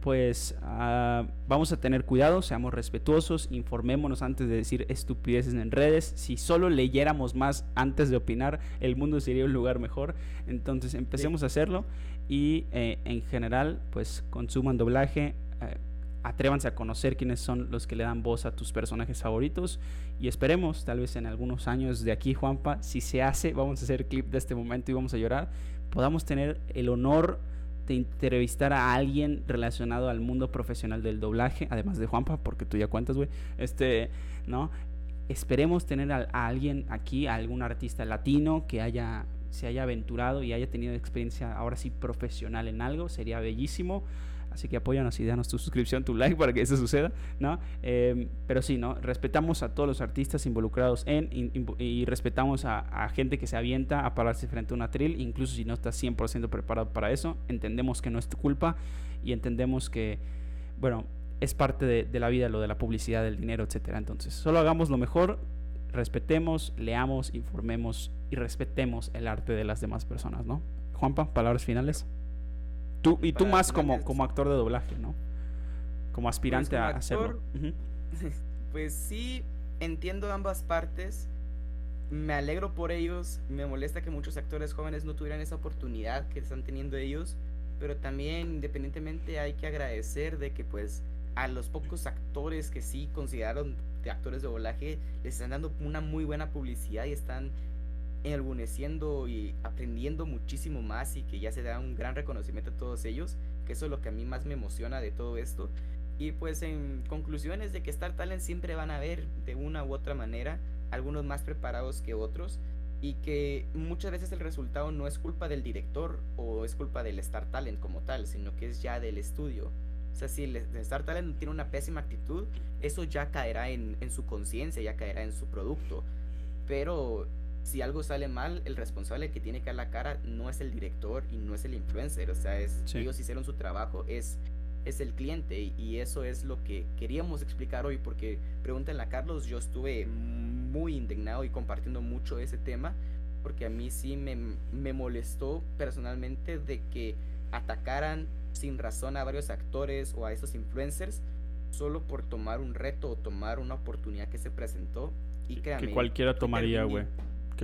pues uh, vamos a tener cuidado, seamos respetuosos, informémonos antes de decir estupideces en redes. Si solo leyéramos más antes de opinar, el mundo sería un lugar mejor. Entonces empecemos a hacerlo y eh, en general, pues consuman doblaje. Eh, atrévanse a conocer quiénes son los que le dan voz a tus personajes favoritos y esperemos tal vez en algunos años de aquí Juanpa si se hace vamos a hacer clip de este momento y vamos a llorar podamos tener el honor de entrevistar a alguien relacionado al mundo profesional del doblaje, además de Juanpa, porque tú ya cuentas, güey. Este, ¿no? Esperemos tener a, alguien aquí, a algún artista latino que haya se haya aventurado y haya tenido experiencia ahora sí profesional en algo, sería bellísimo. Así que apóyanos y danos tu suscripción, tu like para que eso suceda, ¿no? Em, pero sí, ¿no? Respetamos a todos los artistas involucrados en y, respetamos a, gente que se avienta a pararse frente a una atril, incluso si no estás 100% preparado para eso. Entendemos que no es tu culpa y entendemos que, bueno, es parte de, de la vida lo de la publicidad, del dinero, etcétera. Entonces, solo hagamos lo mejor, respetemos, leamos, informemos y respetemos el arte de las demás personas, ¿no? Juanpa, palabras finales. Tú, y tú más como, como actor de doblaje, ¿no? Como pues, aspirante a hacerlo. Pues sí, entiendo ambas partes. Me alegro por ellos. Me molesta que muchos actores jóvenes no tuvieran esa oportunidad que están teniendo ellos. Pero también, independientemente, hay que agradecer de que, pues, a los pocos actores que sí consideraron de actores de doblaje, les están dando una muy buena publicidad y están enalguneciendo y aprendiendo muchísimo más y que ya se da un gran reconocimiento a todos ellos, que eso es lo que a mí más me emociona de todo esto. Y pues en conclusiones de que Star Talent siempre van a ver de una u otra manera, algunos más preparados que otros, y que muchas veces el resultado no es culpa del director o es culpa del Star Talent como tal, sino que es ya del estudio. O sea, si el Star Talent tiene una pésima actitud, eso ya caerá en, en su conciencia, ya caerá en su producto. Pero si algo sale mal, el responsable que tiene que dar la cara no es el director y no es el influencer, o sea, es, ellos hicieron su trabajo, es, es el cliente y eso es lo que queríamos explicar hoy porque pregúntenle a Carlos, yo estuve muy indignado y compartiendo mucho ese tema porque a mí sí me, me molestó personalmente de que atacaran sin razón a varios actores o a esos influencers solo por tomar un reto o tomar una oportunidad que se presentó y que cualquiera tomaría, güey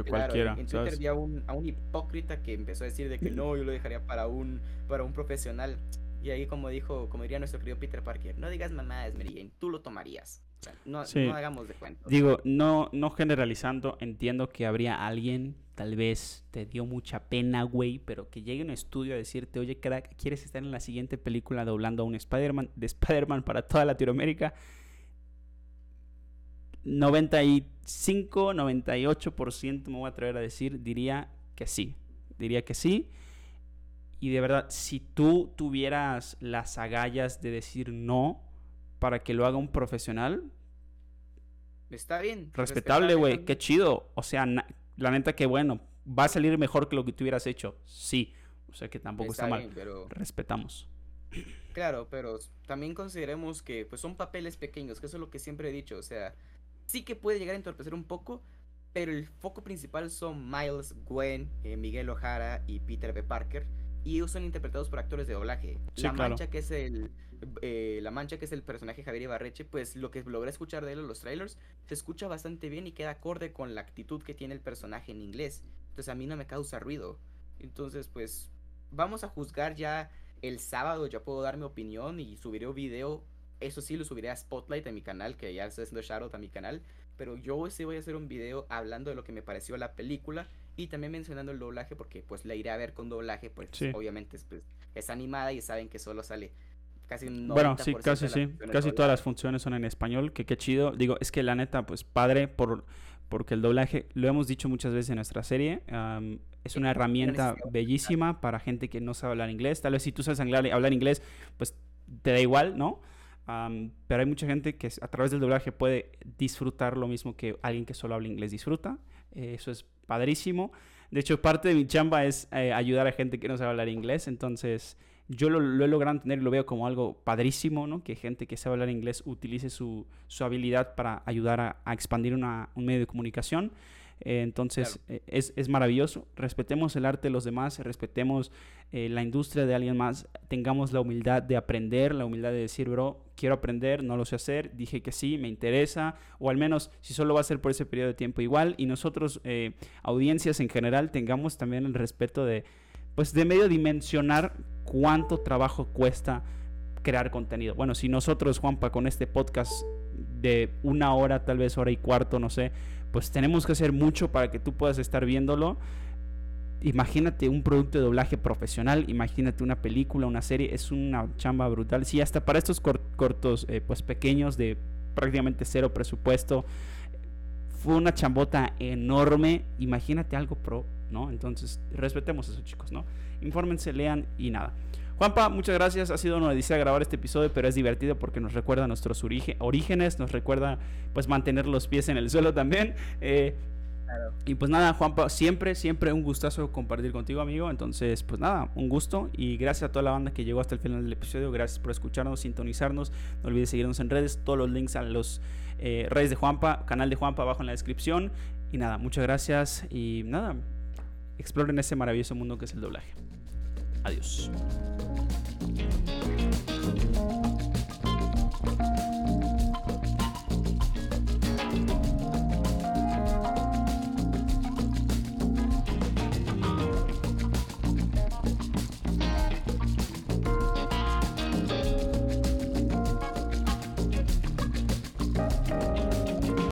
que cualquiera. En Twitter vi a un, a un hipócrita que empezó a decir de que no, yo lo dejaría para un, para un profesional. Y ahí como dijo, como diría nuestro querido Peter Parker, no digas mamadas, Mary tú lo tomarías. no, no, hagamos de cuenta. Digo, no, no generalizando, entiendo que habría alguien, tal vez te dio mucha pena, güey, pero que llegue un estudio a decirte, oye, crack, ¿quieres estar en la siguiente película doblando a un Spider-Man, de Spider-Man para toda Latinoamérica? 95, 98% me voy a atrever a decir, diría que sí. Diría que sí. Y de verdad, si tú tuvieras las agallas de decir no para que lo haga un profesional. Está bien. Respetable, güey. Qué chido. O sea, la neta que bueno. Va a salir mejor que lo que tú hubieras hecho. Sí. O sea que tampoco está, mal. Pero... Respetamos. Claro, pero también consideremos que pues son papeles pequeños, que eso es lo que siempre he dicho. O sea, sí que puede llegar a entorpecer un poco, pero el foco principal son Miles, Gwen, eh, Miguel Ojara y Peter B. Parker. Y ellos son interpretados por actores de doblaje. la Mancha, que es el. Eh, la Mancha, que es el personaje Javier Ibarreche, pues lo que logré escuchar de él en los trailers, se escucha bastante bien y queda acorde con la actitud que tiene el personaje en inglés. Entonces a mí no me causa ruido. Entonces, pues. Vamos a juzgar ya el sábado. Ya puedo dar mi opinión y subiré un video eso sí lo subiré a Spotlight en mi canal, que ya estoy haciendo shoutout a mi canal. Pero yo sí voy a hacer un video hablando de lo que me pareció la película y también mencionando el doblaje porque pues la iré a ver con doblaje, pues obviamente es, pues, es animada y saben que solo sale casi Bueno, sí, casi sí. Casi todas las funciones son en español, que qué chido. Digo, es que la neta, pues padre por porque el doblaje, lo hemos dicho muchas veces en nuestra serie, es una herramienta bellísima para gente que no sabe hablar inglés. Tal vez si tú sabes hablar, hablar inglés, pues te da igual, ¿no? Pero hay mucha gente que a través del doblaje puede disfrutar lo mismo que alguien que solo habla inglés disfruta. eso es padrísimo. De hecho, parte de mi chamba es eh, ayudar a gente que no sabe hablar inglés. Entonces, yo lo, he logrado tener y lo veo como algo padrísimo, ¿no? Que gente que sabe hablar inglés utilice su, su habilidad para ayudar a, expandir una, un medio de comunicación. Eh, entonces, eh, es, es, maravilloso. Respetemos el arte de los demás, respetemos eh, la industria de alguien más, tengamos la humildad de aprender, la humildad de decir, bro, quiero aprender, no lo sé hacer, dije que sí, me interesa, o al menos si solo va a ser por ese periodo de tiempo igual, y nosotros, audiencias en general, tengamos también el respeto de, pues, de medio dimensionar cuánto trabajo cuesta crear contenido. Bueno, si nosotros, Juanpa, con este podcast de una hora, tal vez hora y cuarto, no sé, pues tenemos que hacer mucho para que tú puedas estar viéndolo. Imagínate un producto de doblaje profesional, imagínate una película, una serie, es una chamba brutal. Sí, hasta para estos cortos, eh, pues pequeños de prácticamente cero presupuesto, fue una chambota enorme. Imagínate algo pro, ¿no? Entonces, respetemos eso, chicos, ¿no? Infórmense, lean y nada. Juanpa, muchas gracias. Ha sido una odisea grabar este episodio, pero es divertido porque nos recuerda nuestros orígenes, nos recuerda pues mantener los pies en el suelo también. Eh, y pues nada, Juanpa, siempre, siempre un gustazo compartir contigo, amigo. Entonces, pues nada, un gusto y gracias a toda la banda que llegó hasta el final del episodio. Gracias por escucharnos, sintonizarnos. No olvides seguirnos en redes, todos los links a los eh, redes de Juanpa, canal de Juanpa abajo en la descripción. Y nada, muchas gracias y nada, exploren ese maravilloso mundo que es el doblaje. Adiós.